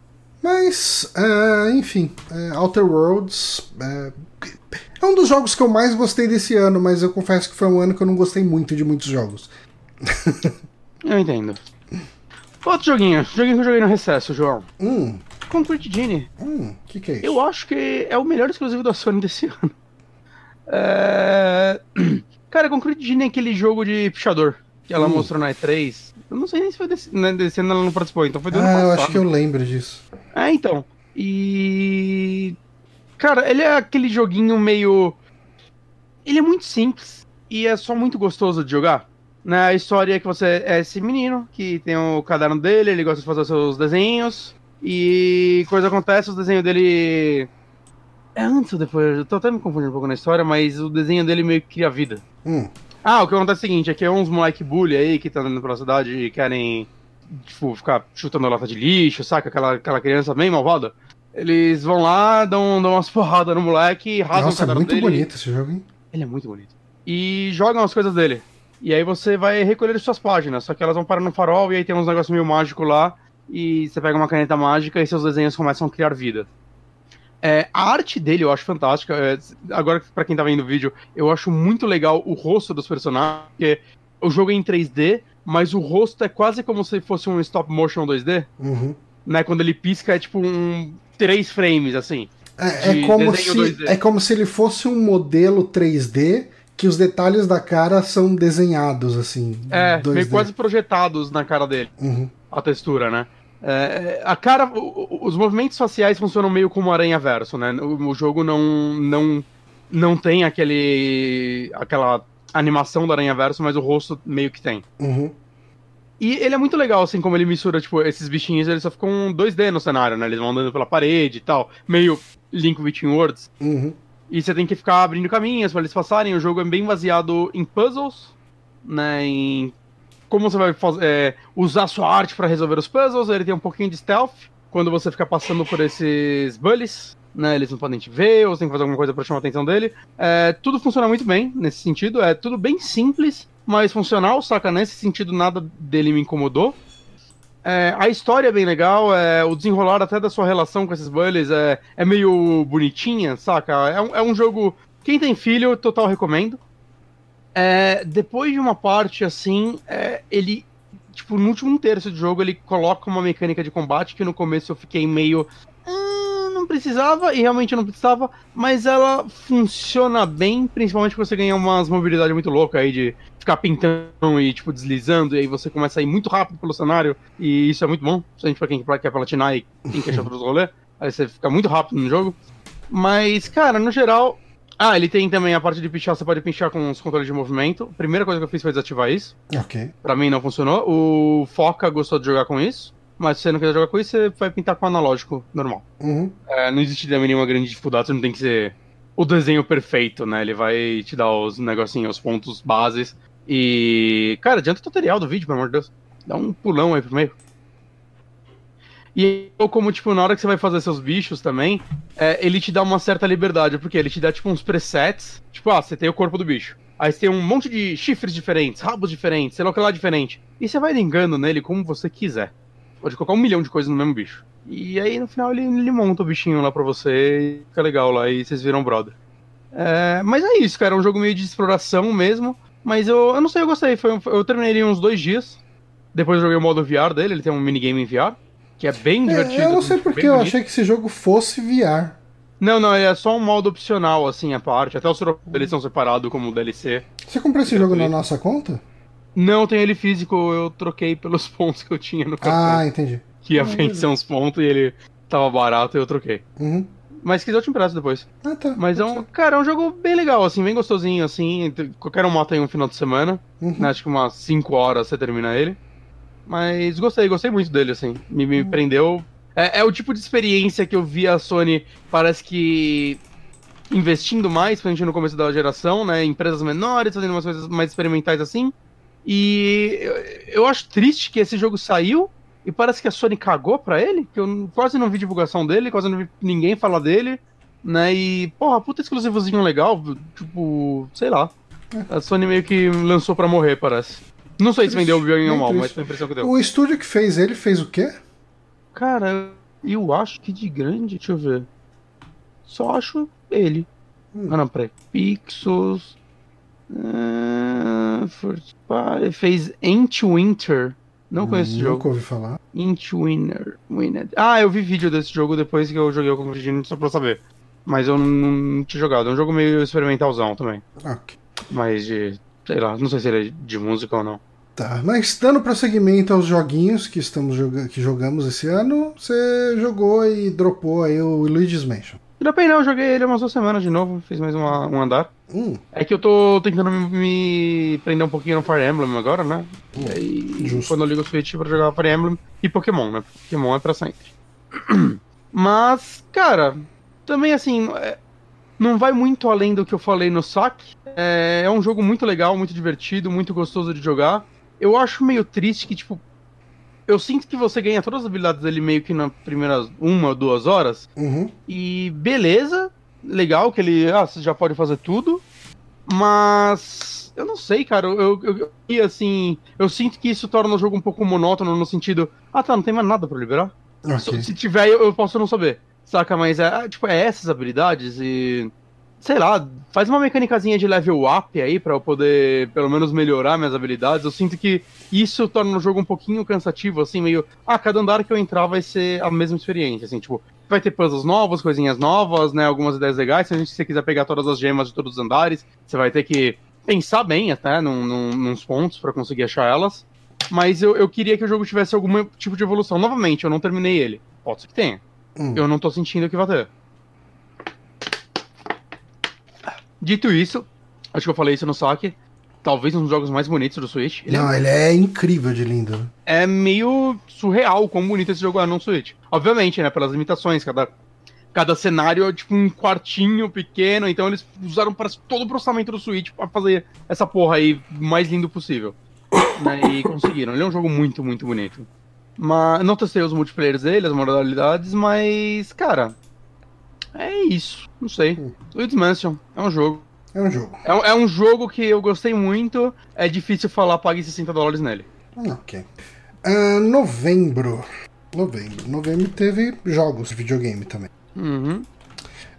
Mas, uh, enfim, Outer Worlds é um dos jogos que eu mais gostei desse ano, mas eu confesso que foi um ano que eu não gostei muito de muitos jogos. eu entendo. Outro joguinho, joguinho que eu joguei no recesso, João. Hum. Concrete Genie. Hum, que que é isso? Eu acho que é o melhor exclusivo da Sony desse ano. É... Cara, Concrete Genie é aquele jogo de pichador que ela hum. mostrou na E3. Eu não sei nem se foi desse, né, desse ano ela não participou, então foi do ah, ano passado. eu acho que eu lembro disso. É, então. E. Cara, ele é aquele joguinho meio. Ele é muito simples e é só muito gostoso de jogar. Né? A história é que você é esse menino que tem o caderno dele, ele gosta de fazer seus desenhos. E coisa acontece, os desenhos dele é antes ou depois? Eu tô até me confundindo um pouco na história, mas o desenho dele meio que cria vida. Hum. Ah, o que acontece é o seguinte, é que é uns moleque bully aí que tá andando pela cidade e querem, tipo, ficar chutando lata de lixo, saca? Aquela, aquela criança bem malvada. Eles vão lá, dão, dão umas porradas no moleque, rasgam Nossa, o caderno é muito dele. bonito esse jogo, hein? Ele é muito bonito. E jogam as coisas dele. E aí você vai recolher suas páginas, só que elas vão parar no farol e aí tem uns negócios meio mágicos lá. E você pega uma caneta mágica e seus desenhos começam a criar vida. É, a arte dele eu acho fantástica. É, agora, para quem tá vendo o vídeo, eu acho muito legal o rosto dos personagens. Porque o jogo é em 3D, mas o rosto é quase como se fosse um stop motion 2D. Uhum. Né? Quando ele pisca, é tipo um. três frames, assim. É, é como se, é como se ele fosse um modelo 3D que os detalhes da cara são desenhados, assim. É, 2D. meio quase projetados na cara dele. Uhum. A textura, né? É, a cara, os movimentos faciais funcionam meio como aranha verso, né? O, o, jogo não, não, não tem aquele, aquela animação do aranha verso, mas o rosto meio que tem. Uhum. E ele é muito legal, assim, como ele mistura, tipo, esses bichinhos, eles só ficam 2D no cenário, né? Eles vão andando pela parede e tal, meio Link Between Worlds. Uhum. E você tem que ficar abrindo caminhos para eles passarem. O jogo é bem baseado em puzzles, né? Em como você vai fazer, é, usar sua arte para resolver os puzzles. Ele tem um pouquinho de stealth quando você fica passando por esses bullies. Né, eles não podem te ver, ou você tem que fazer alguma coisa para chamar a atenção dele. É, tudo funciona muito bem nesse sentido. É tudo bem simples, mas funcional, saca? Nesse sentido, nada dele me incomodou. É, a história é bem legal, é, o desenrolar até da sua relação com esses bullies é, é meio bonitinha, saca? É um, é um jogo. Quem tem filho, total recomendo. É, depois de uma parte assim, é, ele. Tipo, no último terço do jogo, ele coloca uma mecânica de combate que no começo eu fiquei meio. Ah, não precisava, e realmente não precisava, mas ela funciona bem, principalmente quando você ganha umas mobilidade muito louca aí de ficar pintando e, tipo, deslizando, e aí você começa a ir muito rápido pelo cenário, e isso é muito bom, principalmente pra quem quer platinar e quem quer achar todos os rolês. Aí você fica muito rápido no jogo. Mas, cara, no geral, ah, ele tem também a parte de pichar, você pode pinchar com os controles de movimento. A primeira coisa que eu fiz foi desativar isso. Ok. Pra mim não funcionou. O Foca gostou de jogar com isso. Mas se você não quiser jogar com isso, você vai pintar com analógico normal. Uhum. É, não existe também nenhuma grande dificuldade, você não tem que ser o desenho perfeito, né? Ele vai te dar os negocinhos, os pontos bases. E. Cara, adianta o tutorial do vídeo, pelo amor de Deus. Dá um pulão aí pro meio. E como, tipo, na hora que você vai fazer seus bichos também, é, ele te dá uma certa liberdade, porque ele te dá, tipo, uns presets. Tipo, ah, você tem o corpo do bicho. Aí você tem um monte de chifres diferentes, rabos diferentes, sei lá o que lá diferente. E você vai ligando nele como você quiser. Pode colocar um milhão de coisas no mesmo bicho. E aí no final ele, ele monta o bichinho lá pra você e fica legal lá e vocês viram brother. É, mas é isso, cara. É um jogo meio de exploração mesmo. Mas eu, eu não sei, eu gostei. Foi, eu terminei ele uns dois dias. Depois eu joguei o modo VR dele, ele tem um minigame em VR que é bem divertido. É, eu não sei porque eu achei que esse jogo fosse VR. Não, não, é só um modo opcional, assim, a parte. Até os deles são separados como DLC. Você comprou esse jogo na nossa conta? Não, tem ele físico, eu troquei pelos pontos que eu tinha no cartão. Ah, entendi. Que ia vencer uns pontos e ele tava barato e eu troquei. Uhum. Mas quiser eu te empresto depois. Ah, tá. Mas é um, cara, é um jogo bem legal, assim, bem gostosinho, assim. Qualquer um mata em um final de semana. Uhum. Né, acho que umas 5 horas você termina ele. Mas gostei, gostei muito dele, assim. Me, me prendeu. É, é o tipo de experiência que eu vi a Sony, parece que investindo mais, principalmente no começo da geração, né? Empresas menores, fazendo umas coisas mais experimentais assim. E eu, eu acho triste que esse jogo saiu e parece que a Sony cagou pra ele, que eu quase não vi divulgação dele, quase não vi ninguém falar dele, né? E, porra, puta exclusivozinho legal, tipo, sei lá. A Sony meio que lançou pra morrer, parece. Não sei se vendeu bem ou mal, mas foi a impressão que deu. O estúdio que fez ele fez o quê? Cara, eu acho que de grande, deixa eu ver. Só acho ele. Hum. Ah, não, peraí. Pixels. Uh. Fez Ant Winter. Não conheço esse Nunca jogo. ouvi falar. Int Winner. Ah, eu vi vídeo desse jogo depois que eu joguei o Concretino só pra saber. Mas eu não, não tinha jogado. É um jogo meio experimentalzão também. Ok. Mas de. Sei lá, não sei se ele é de música ou não. Tá, mas dando prosseguimento aos joguinhos que estamos joga que jogamos esse ano, você jogou e dropou aí o Luigi's Mansion. Dropei não, eu joguei ele umas duas semanas de novo, fiz mais uma- um andar. Hum, É que eu tô tentando me, me prender um pouquinho no Fire Emblem agora, né? Hum, E aí, justo. quando eu ligo o Switch pra jogar Fire Emblem e Pokémon, né? Pokémon é pra sempre. Mas, cara, também assim, é, não vai muito além do que eu falei no saque. É, é um jogo muito legal, muito divertido, muito gostoso de jogar. Eu acho meio triste que, tipo, eu sinto que você ganha todas as habilidades dele meio que nas primeiras uma ou duas horas. uhum. E beleza, legal que ele. Ah, você já pode fazer tudo. Mas. Eu não sei, cara. Eu, eu, eu- assim. Eu sinto que isso torna o jogo um pouco monótono no sentido. Ah, tá, não tem mais nada pra liberar. Só- Ok. Se tiver, eu, eu posso não saber. Saca? Mas é, ah, tipo, é essas habilidades e. Sei lá, faz uma mecânicazinha de level up aí pra eu poder, pelo menos, melhorar minhas habilidades. Eu sinto que isso torna o jogo um pouquinho cansativo, assim, meio. Ah, cada andar que eu entrar vai ser a mesma experiência, assim, tipo, vai ter puzzles novos, coisinhas novas, né? Algumas ideias legais. Se a gente se você quiser pegar todas as gemas de todos os andares, você vai ter que pensar bem até num, num, nos pontos pra conseguir achar elas. Mas eu, eu queria que o jogo tivesse algum tipo de evolução. Novamente, eu não terminei ele. Pode ser que tenha. Hum. Eu não tô sentindo que vai ter. Dito isso, acho que eu falei isso no saque. Talvez um dos jogos mais bonitos do Switch. Ele é- Não, ele é incrível de lindo. é meio surreal quão bonito esse jogo é no Switch. Obviamente, né? Pelas limitações. Cada, cada cenário é tipo um quartinho pequeno. Então eles usaram parece, todo o processamento do Switch pra fazer essa porra aí mais lindo possível. Né, e conseguiram. Ele é um jogo muito, muito bonito. Mas não testei os multiplayers dele, as modalidades, mas, cara. É isso. Não sei. Hum. Luigi's Mansion é um jogo. É um jogo. É um, é um jogo que eu gostei muito. É difícil falar pague 60 dólares nele. Ah, Ok. Ah, novembro. Novembro. Novembro teve jogos de videogame também. Uhum.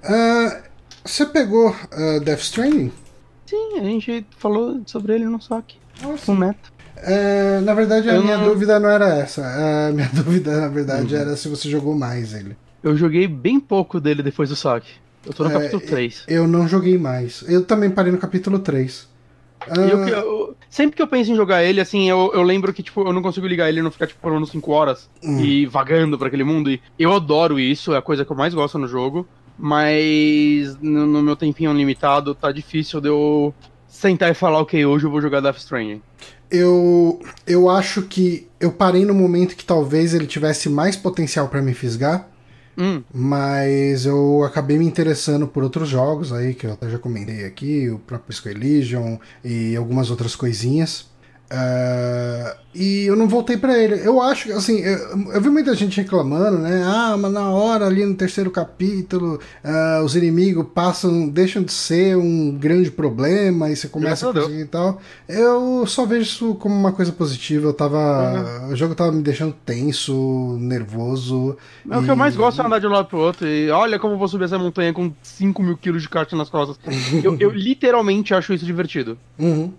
Ah, você pegou ah, Death Stranding? Sim, a gente falou sobre ele no saque. Com o Neto. É, na verdade, a Eu minha não- dúvida não era essa. A minha dúvida, na verdade, era se você jogou mais ele. Eu joguei bem pouco dele depois do saque. Eu tô no É, capítulo 3. Eu não joguei mais. Eu também parei no capítulo 3. E eu, eu- sempre que eu penso em jogar ele, assim, eu, eu lembro que, tipo, eu não consigo ligar ele e não ficar, tipo, por menos 5 horas Hum. e vagando pra aquele mundo. E eu adoro isso, é a coisa que eu mais gosto no jogo. Mas no, no meu tempinho limitado, tá difícil de eu sentar e falar, ok, hoje eu vou jogar Death Stranding. Eu, eu acho que eu parei no momento que talvez ele tivesse mais potencial pra me fisgar, Hum, mas eu acabei me interessando por outros jogos aí, que eu até já comentei aqui, o próprio Square Legion e algumas outras coisinhas. Ah, e eu não voltei pra ele. Eu acho que, assim, eu, eu vi muita gente reclamando, né? Ah, mas na hora ali no terceiro capítulo, ah, os inimigos passam, deixam de ser um grande problema e você começa a conseguir e tal. Eu só vejo isso como uma coisa positiva. Eu tava. O jogo tava me deixando tenso, nervoso. é o que eu mais gosto é andar de um lado pro outro. E olha como eu vou subir essa montanha com 5 mil quilos de kart nas costas. eu, eu literalmente acho isso divertido. Uhum.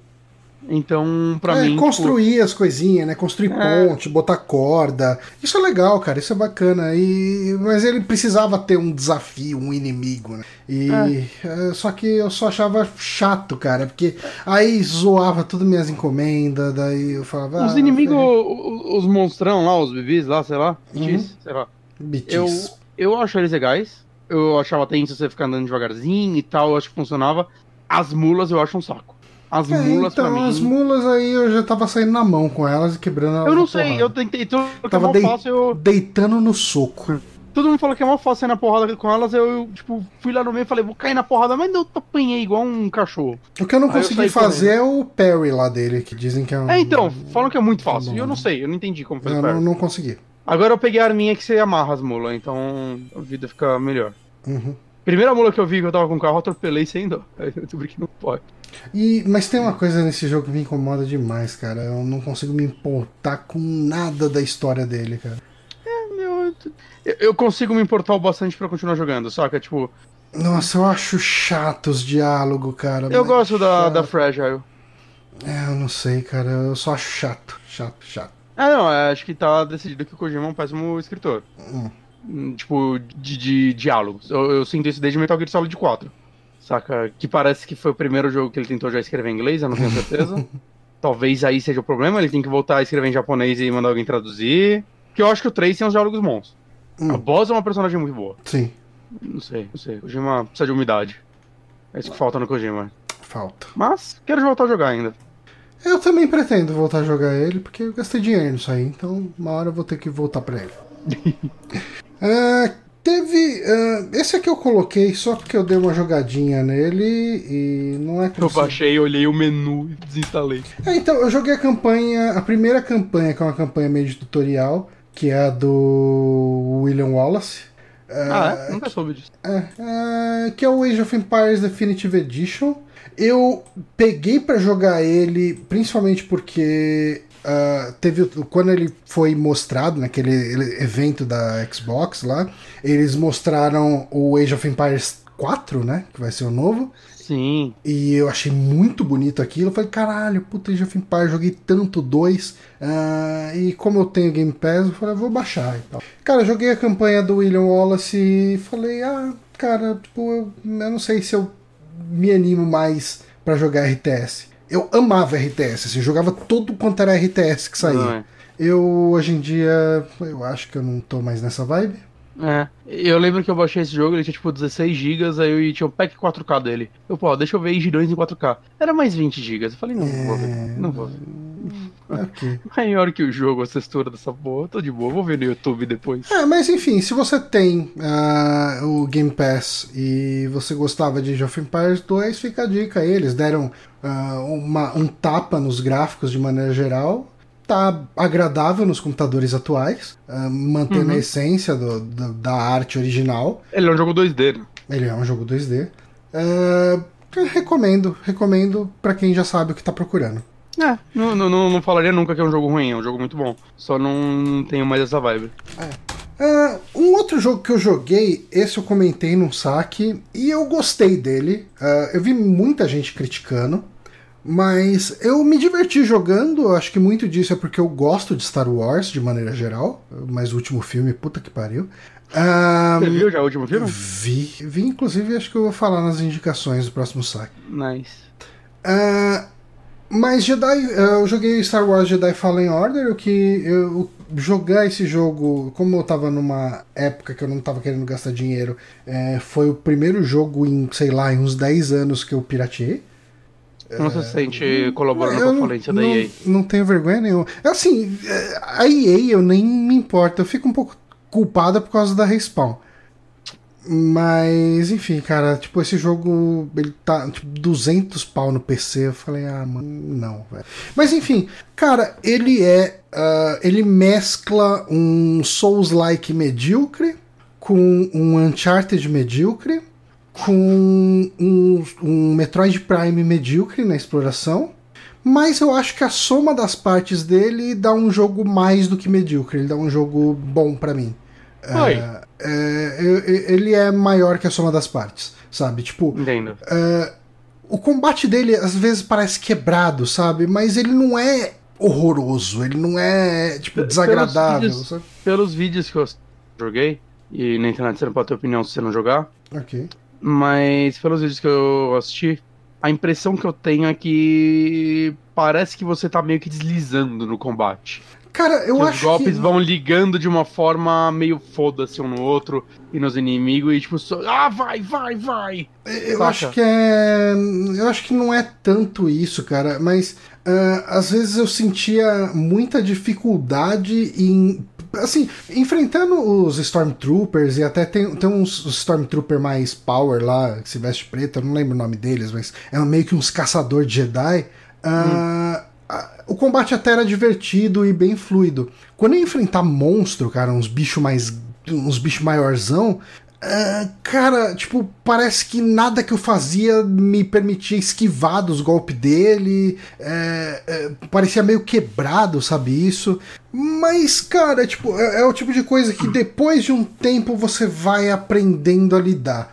Então, pra É, mim. tipo, construir as coisinhas, né? Construir É. ponte, botar corda. Isso é legal, cara. Isso é bacana. E... Mas ele precisava ter um desafio, um inimigo, né? E... é, Só que eu só achava chato, cara. Porque aí zoava tudo minhas encomendas. Daí eu falava. Os ah, inimigos, o- os monstrão lá, os bebês lá, sei lá. Uhum. X, sei lá. Bitis. Eu, eu acho eles legais. Eu achava tenso você ficar andando devagarzinho e tal, eu acho que funcionava. As mulas eu acho um saco. As É, mulas então, mim. as mulas aí eu já tava saindo na mão com elas e quebrando elas. Eu não sei, porrada. eu tentei. É Tava dei- fácil, eu. Deitando no soco. Todo mundo falou que é mó fácil sair na porrada com elas, eu, tipo, fui lá no meio e falei, vou cair na porrada, mas não, apanhei igual um cachorro. O que eu não Aí eu consegui saí fazer é o parry lá dele, que dizem que é um. É, então, falam que é muito Tá fácil. E eu não sei, eu não entendi como fazer Eu não, não consegui. Agora eu peguei a arminha que você amarra as mulas, então a vida fica melhor. Uhum. Primeira mula que eu vi que eu tava com o carro, eu atropelei sem dó. Aí eu descobri que não pode. E, mas tem uma coisa nesse jogo que me incomoda demais, cara. Eu não consigo me importar com nada da história dele, cara. Meu, eu, eu consigo me importar o bastante pra continuar jogando, saca? Tipo, Nossa, eu acho chato os diálogos, cara. eu gosto da, chato. da Fragile. É, eu não sei, cara. Eu só acho chato. Chato, chato. Ah, não, é, acho que tá decidido que o Kojima é um péssimo escritor. Hum. Tipo, de, de diálogos. Eu, eu sinto isso desde Metal Gear Solid 4. Saca? Que parece que foi o primeiro jogo que ele tentou já escrever em inglês, eu não tenho certeza. Talvez aí seja o problema, ele tem que voltar a escrever em japonês e mandar alguém traduzir. Que eu acho que o 3 tem uns diálogos bons. Hum. A Boss é uma personagem muito boa. Sim, Não sei, não sei. Kojima precisa de umidade. É isso que falta no Kojima. falta. Mas, quero voltar a jogar ainda. Eu também pretendo voltar a jogar ele, porque eu gastei dinheiro nisso aí, então uma hora eu vou ter que voltar pra ele. Ah, teve. ah, esse aqui eu coloquei só porque eu dei uma jogadinha nele e não é Eu se- baixei, olhei o menu e desinstalei. É, então, eu joguei a campanha, a primeira campanha, que é uma campanha meio de tutorial, que é a do William Wallace. Ah, é? Nunca soube disso. É, é, que é o Age of Empires Definitive Edition. Eu peguei pra jogar ele principalmente porque ah, teve quando ele foi mostrado naquele ele- evento da Xbox lá, eles mostraram o Age of Empires 4, né, que vai ser o novo. Sim. E eu achei muito bonito aquilo. Eu falei, caralho, puta Age of Empires, joguei tanto dois. ah, e como eu tenho Game Pass, eu falei, vou baixar e tal. Cara, joguei a campanha do William Wallace e falei, ah, cara, tipo, eu, eu não sei se eu me animo mais pra jogar RTS. Eu amava RTS, assim, jogava tudo quanto era RTS que saía. É. Eu, hoje em dia, eu acho que eu não tô mais nessa vibe. É, eu lembro que eu baixei esse jogo, ele tinha tipo 16 GB, aí eu tinha o pack 4K dele. Eu, pô, deixa eu ver 2 em 4K. Era mais 20 GB. Eu falei, não vou ver, não vou ver. Ok. Maior que o jogo, a textura dessa porra, tô de boa, vou ver no YouTube depois. É, mas enfim, se você tem ah, o Game Pass e você gostava de Age of Empires 2, fica a dica aí. Eles deram ah, uma- um tapa nos gráficos de maneira geral. Tá agradável nos computadores atuais, ah, mantendo Uhum. a essência do- do- da arte original. Ele é um jogo 2D, né? Ele é um jogo 2D. Ah, eu recomendo, recomendo pra quem já sabe o que tá procurando. É, não, não, não, falaria nunca que é um jogo ruim, é um jogo muito bom. Só não tenho mais essa vibe. Ah, um outro jogo que eu joguei, esse eu comentei num saque e eu gostei dele. Ah, eu vi muita gente criticando, mas eu me diverti jogando. Acho que muito disso é porque eu gosto de Star Wars de maneira geral. Mas o último filme, puta que pariu. Ah, Você viu já o último filme? vi, vi, inclusive, acho que eu vou falar nas indicações do próximo saque. Nice. Mas Jedi, eu joguei Star Wars Jedi Fallen Order, o que eu jogar esse jogo, como eu tava numa época que eu não tava querendo gastar dinheiro, é, foi o primeiro jogo em, sei lá, em uns 10 anos que eu pirateei. Como você se sente colaborando com a não- falência da não, EA? Não tenho vergonha nenhuma. Assim, é, a EA eu nem me importo, eu fico um pouco culpada por causa da Respawn. Mas, enfim, cara, tipo, esse jogo, ele tá, tipo, 200 pau no PC, eu falei, ah, mano, não, velho. Mas, enfim, cara, ele é, ah, ele mescla um Souls-like medíocre com um Uncharted medíocre, com um, um Metroid Prime medíocre na exploração, mas eu acho que a soma das partes dele dá um jogo mais do que medíocre, ele dá um jogo bom pra mim. Oi. É, é, ele é maior que a soma das partes, sabe? Tipo, Entendo. é, o combate dele às vezes parece quebrado, sabe? Mas ele não é horroroso, ele não é, tipo, Pelos desagradável. vídeos- sabe? Pelos vídeos que eu joguei, e na internet você não pode ter opinião se você não jogar, Ok. mas pelos vídeos que eu assisti, a impressão que eu tenho é que parece que você tá meio que deslizando no combate. Cara, eu que acho os golpes que... vão ligando de uma forma meio foda-se um no outro e nos inimigos e tipo, só, ah, vai, vai, vai. Eu Saca? acho que é. Eu acho que não é tanto isso, cara, mas ah, às vezes eu sentia muita dificuldade em. Assim, enfrentando os Stormtroopers e até tem, tem uns Stormtrooper mais power lá, que se veste preto, eu não lembro o nome deles, mas é meio que uns caçador de Jedi. ah, ah, o combate até era divertido e bem fluido. Quando eu enfrentar monstro, cara, uns bichos mais. uns bichos maiorzão, ah, cara, tipo, parece que nada que eu fazia me permitia esquivar dos golpes dele. é, é, parecia meio quebrado, sabe isso? Mas, cara, tipo, é, é o tipo de coisa que depois de um tempo você vai aprendendo a lidar.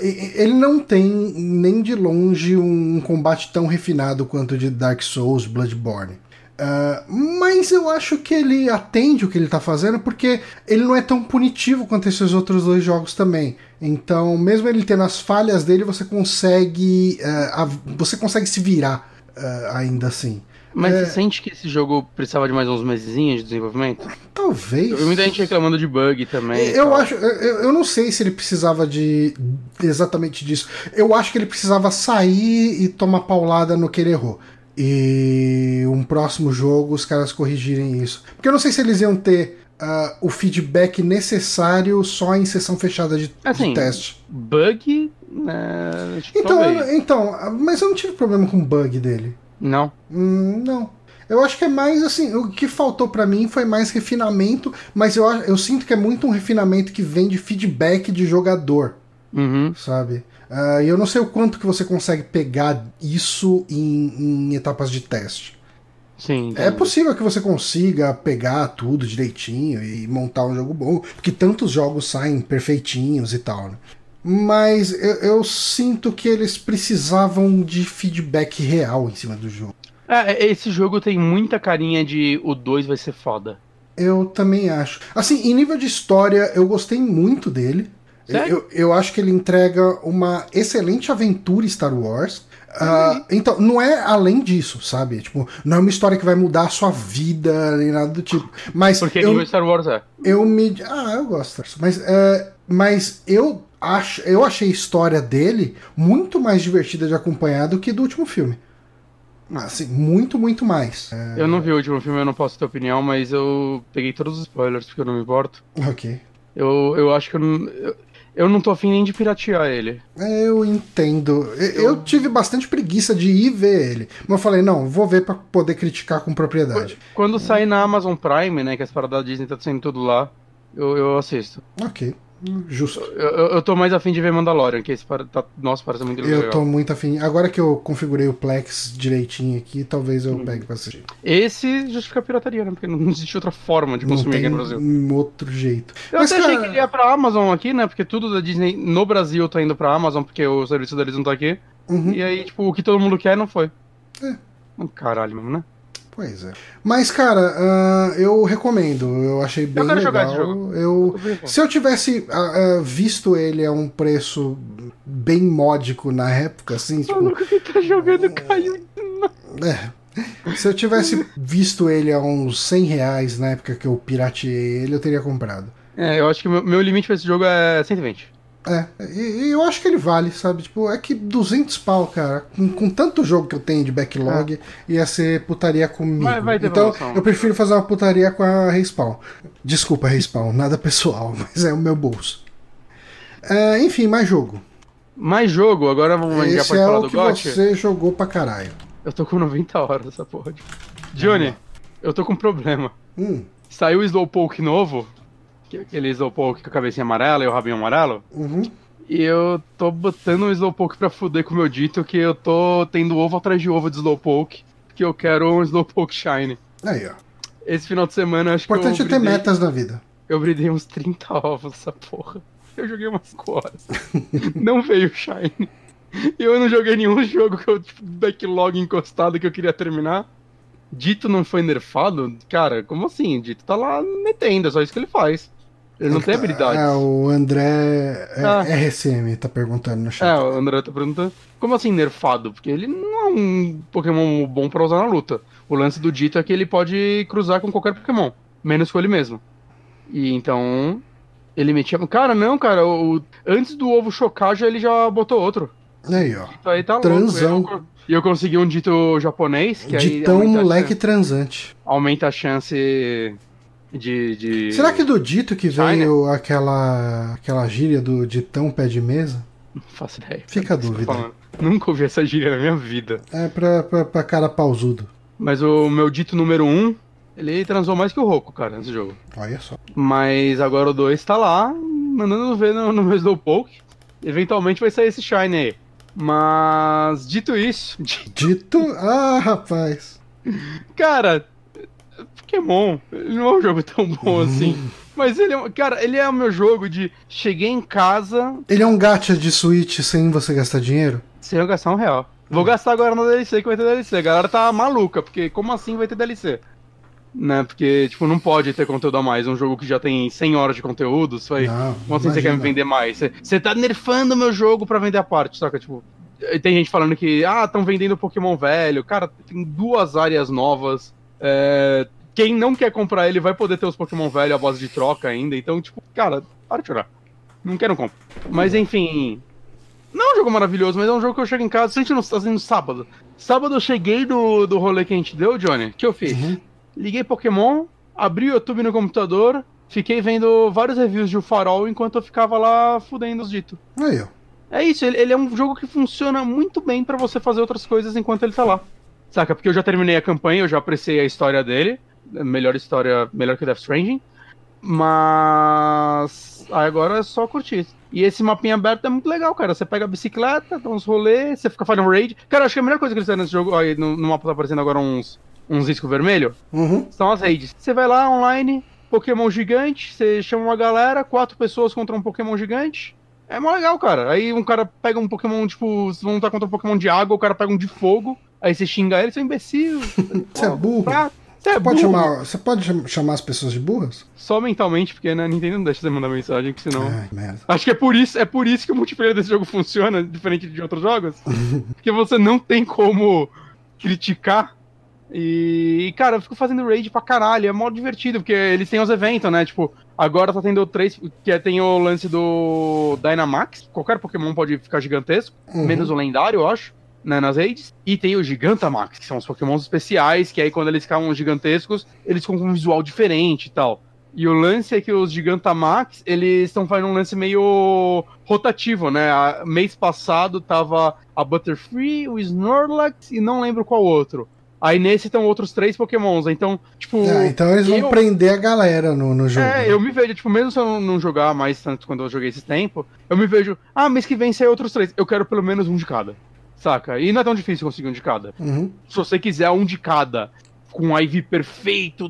E- ele não tem nem de longe um combate tão refinado quanto de Dark Souls, Bloodborne. Ah, mas eu acho que ele atende o que ele tá fazendo porque ele não é tão punitivo quanto esses outros dois jogos também. Então, mesmo ele tendo as falhas dele, você consegue. a- você consegue se virar ainda assim. Mas É. você sente que esse jogo precisava de mais uns mesezinhos de desenvolvimento? Talvez. Eu vi muita gente reclamando de bug também. Eu acho, eu, eu não sei se ele precisava de exatamente disso. Eu acho que ele precisava sair e tomar paulada no que ele errou. E um próximo jogo os caras corrigirem isso. Porque eu não sei se eles iam ter ah, o feedback necessário só em sessão fechada de, de Assim, teste. Bug, que Então, eu- então, mas eu não tive problema com o bug dele. Não. Hum, não. Eu acho que é mais assim, o que faltou pra mim foi mais refinamento, mas eu, eu sinto que é muito um refinamento que vem de feedback de jogador, Uhum. sabe? Ah, E eu não sei o quanto que você consegue pegar isso em, em etapas de teste. Sim. É entendi. possível que você consiga pegar tudo direitinho e montar um jogo bom, porque tantos jogos saem perfeitinhos e tal, né? Mas eu, eu sinto que eles precisavam de feedback real em cima do jogo. É, esse jogo tem muita carinha de o 2 vai ser foda. Eu também acho. Assim, em nível de história, eu gostei muito dele. Eu, eu acho que ele entrega uma excelente aventura Star Wars. Ah, então, não é além disso, sabe? Tipo, não é uma história que vai mudar a sua vida, nem nada do tipo. Mas Porque eu, nível Star Wars é. eu me. Ah, eu gosto. Mas, é, mas eu, acho, eu achei a história dele muito mais divertida de acompanhar do que do último filme. Assim, muito, muito mais. É, Eu não vi o último filme, eu não posso ter opinião, mas eu peguei todos os spoilers porque eu não me importo. ok. Eu, eu acho que eu não. Eu, eu não tô afim nem de piratear ele. Eu entendo. Eu, eu tive bastante preguiça de ir ver ele. Mas eu falei, não, vou ver pra poder criticar com propriedade. Quando sair na Amazon Prime, né, que as paradas da Disney tá saindo tudo lá, eu, eu assisto. Ok, justo. Eu, eu, eu tô mais afim de ver Mandalorian, que esse para, tá, nossa, parece muito legal. Eu tô muito afim. Agora que eu configurei o Plex direitinho aqui, talvez Hum. eu pegue pra assistir. Esse justifica a pirataria, né? Porque não existe outra forma de Não consumir aqui no Brasil. um outro jeito. Eu Mas, até achei cara, que ele ia pra Amazon aqui, né? Porque tudo da Disney no Brasil tá indo pra Amazon, porque o serviço deles não tá aqui. uhum, E aí, tipo, o que todo mundo quer não foi. É. Um Caralho mesmo, né? Pois é. Mas, cara, ah, eu recomendo. Eu achei bem quero legal. jogar esse jogo. Eu, se eu tivesse ah, ah, visto ele a um preço bem módico na época, assim, tipo, Maluco que tá jogando caiu. É. Se eu tivesse visto ele a uns 100 reais na época que eu pirateei ele, eu teria comprado. É, eu acho que o meu, meu limite pra esse jogo é 120. É, e, e eu acho que ele vale, sabe? Tipo, é que 200 pau, cara, com, com tanto jogo que eu tenho de backlog, ia ser putaria comigo. Vai- vai ter então, promoção. eu prefiro fazer uma putaria com a Respawn. Desculpa, Respawn, nada pessoal, mas é o meu bolso. É, enfim, mais jogo. Mais jogo, agora vamos já Esse pode é falar o do que GOT? você jogou pra caralho. Eu tô com 90 horas essa porra. de- Johnny, eu tô com um problema. Hum, Saiu o Slowpoke novo, que é aquele Slowpoke com a cabecinha amarela e o rabinho amarelo. uhum. E eu tô botando um Slowpoke pra fuder com o meu dito, que eu tô tendo ovo atrás de ovo de Slowpoke, que eu quero um Slowpoke Shine. Aí, ó. Esse final de semana eu acho Importante que é eu ter bridei, metas na vida. eu bridei uns 30 ovos essa porra. Eu joguei umas 5 horas. não veio Shine. E eu não joguei nenhum jogo que eu, tipo, backlog encostado que eu queria terminar. Dito não foi nerfado? Cara, como assim? Dito tá lá metendo, é só isso que ele faz. Ele não tem habilidades. É, o André é, Ah. RSM tá perguntando no É, chat. o André tá perguntando. Como assim nerfado? Porque ele não é um Pokémon bom pra usar na luta. O lance do Dito é que ele pode cruzar com qualquer Pokémon, menos com ele mesmo. E então. Ele metia. Cara, não, cara. O... Antes do ovo chocar, já ele já botou outro. Aí, ó. Então aí tá Transão. louco. E eu, consegui um dito japonês, que aí. Ditão aumenta a moleque transante. Aumenta a chance de. de... Será que do dito que China? veio aquela aquela gíria do ditão pé de mesa? Não faço ideia. Fica a dúvida. Nunca ouvi essa gíria na minha vida. É pra, pra, pra cara pausudo. Mas o meu dito número 1, um, ele transou mais que o Roku, cara, nesse jogo. Olha só. Mas agora o 2 tá lá, mandando ver no, no meu Slowpoke. Eventualmente vai sair esse Shine aí. Mas, dito isso, di- Dito. Ah, rapaz. cara, Pokémon, ele não é um jogo tão bom assim. Mas ele é, cara, ele é o meu jogo de cheguei em casa Ele é um gacha de Switch sem você gastar dinheiro? sem eu gastar um real. Vou gastar agora no DLC que vai ter DLC. A galera tá maluca, porque como assim vai ter DLC? Né? Porque, tipo, não pode ter conteúdo a mais. Um jogo que já tem 100 horas de conteúdo, isso aí. Não. Como assim você quer me vender mais? Você- Você tá nerfando o meu jogo pra vender a parte, saca? Tipo, tem gente falando que, ah, estão vendendo Pokémon velho. Cara, tem duas áreas novas. É, Quem não quer comprar ele vai poder ter os Pokémon velho à base de troca ainda. Então, tipo, cara, para de chorar. Não quero, não compro. Mas enfim. Não é um jogo maravilhoso, mas é um jogo que eu chego em casa, sente no, assim, no sábado. Sábado eu cheguei do, do rolê que a gente deu, Johnny. O que eu fiz? Uhum. Liguei Pokémon, abri o YouTube no computador, fiquei vendo vários reviews de O Farol enquanto eu ficava lá fudendo os dito. Aí, ó. É isso, ele, ele é um jogo que funciona muito bem pra você fazer outras coisas enquanto ele tá lá. Saca? Porque eu já terminei a campanha, eu já apreciei a história dele. Melhor história, melhor que Death Stranding. Mas agora é só curtir. E esse mapinha aberto é muito legal, cara. Você pega a bicicleta, dá uns rolês, você fica fazendo raid. Cara, acho que a melhor coisa que eles fizeram nesse jogo. Aí no, no mapa tá aparecendo agora uns, uns riscos vermelhos. Uhum. São as raids. Você vai lá online, Pokémon gigante, você chama uma galera, quatro pessoas contra um Pokémon gigante. É mó legal, cara. Aí um cara pega um Pokémon, tipo, vão lutar contra um Pokémon de água, o cara pega um de fogo, aí você xinga ele, você é um imbecil. Você é burro. Pra- Você é Pode chamar, você pode cham- chamar as pessoas de burras? Só mentalmente, porque né, a Nintendo não deixa você mandar mensagem, que senão. Ai, merda. Acho que é por isso, é por isso que o multiplayer desse jogo funciona, diferente de outros jogos. porque você não tem como criticar. E, e, cara, eu fico fazendo raid pra caralho, é mó divertido, porque eles têm os eventos, né? Tipo, agora tá tendo três, que é- tem o lance do Dynamax, qualquer Pokémon pode ficar gigantesco, Uhum. menos o lendário, eu acho, né, nas raids. E tem o Gigantamax, que são os Pokémons especiais, que aí quando eles ficam gigantescos, eles ficam com um visual diferente e tal. E o lance é que os Gigantamax, eles estão fazendo um lance meio rotativo, né? A- mês passado tava a Butterfree, o Snorlax e não lembro qual outro. Aí nesse estão outros três Pokémons. Então, tipo. Ah, então eles vão eu- prender a galera no, no jogo. É, eu me vejo, tipo, mesmo se eu não- não jogar mais tanto quando eu joguei esse tempo, eu me vejo, ah, mês que vem sai outros três. Eu quero pelo menos um de cada. Saca? E não é tão difícil conseguir um de cada. Uhum. Se você quiser um de cada, com um IV perfeito,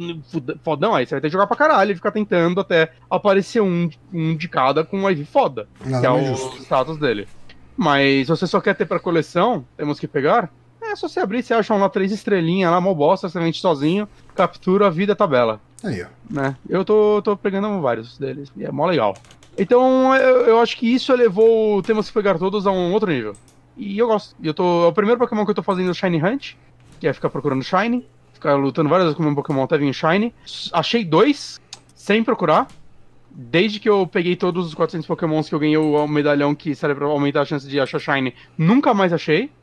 fodão, aí você vai ter que jogar pra caralho e ficar tentando até aparecer um, um de cada com um IV foda. que Nada é mais o justo. status dele. Mas se você só quer ter pra coleção, temos que pegar. É só você abrir, você acha lá três estrelinhas lá, mó bosta, você vende sozinho, captura a vida tabela Aí, ó. né? Eu tô, tô pegando vários deles, e é mó legal. Então, eu, eu acho que isso elevou Temos que Pegar Todos a um outro nível. E eu gosto. Eu tô, é o primeiro Pokémon que eu tô fazendo Shiny Hunt, que é ficar procurando Shiny, ficar lutando várias vezes com o meu Pokémon até vir Shiny. Achei dois, sem procurar. Desde que eu peguei todos os 400 Pokémons que eu ganhei o medalhão que serve pra aumentar a chance de achar Shiny, nunca mais achei.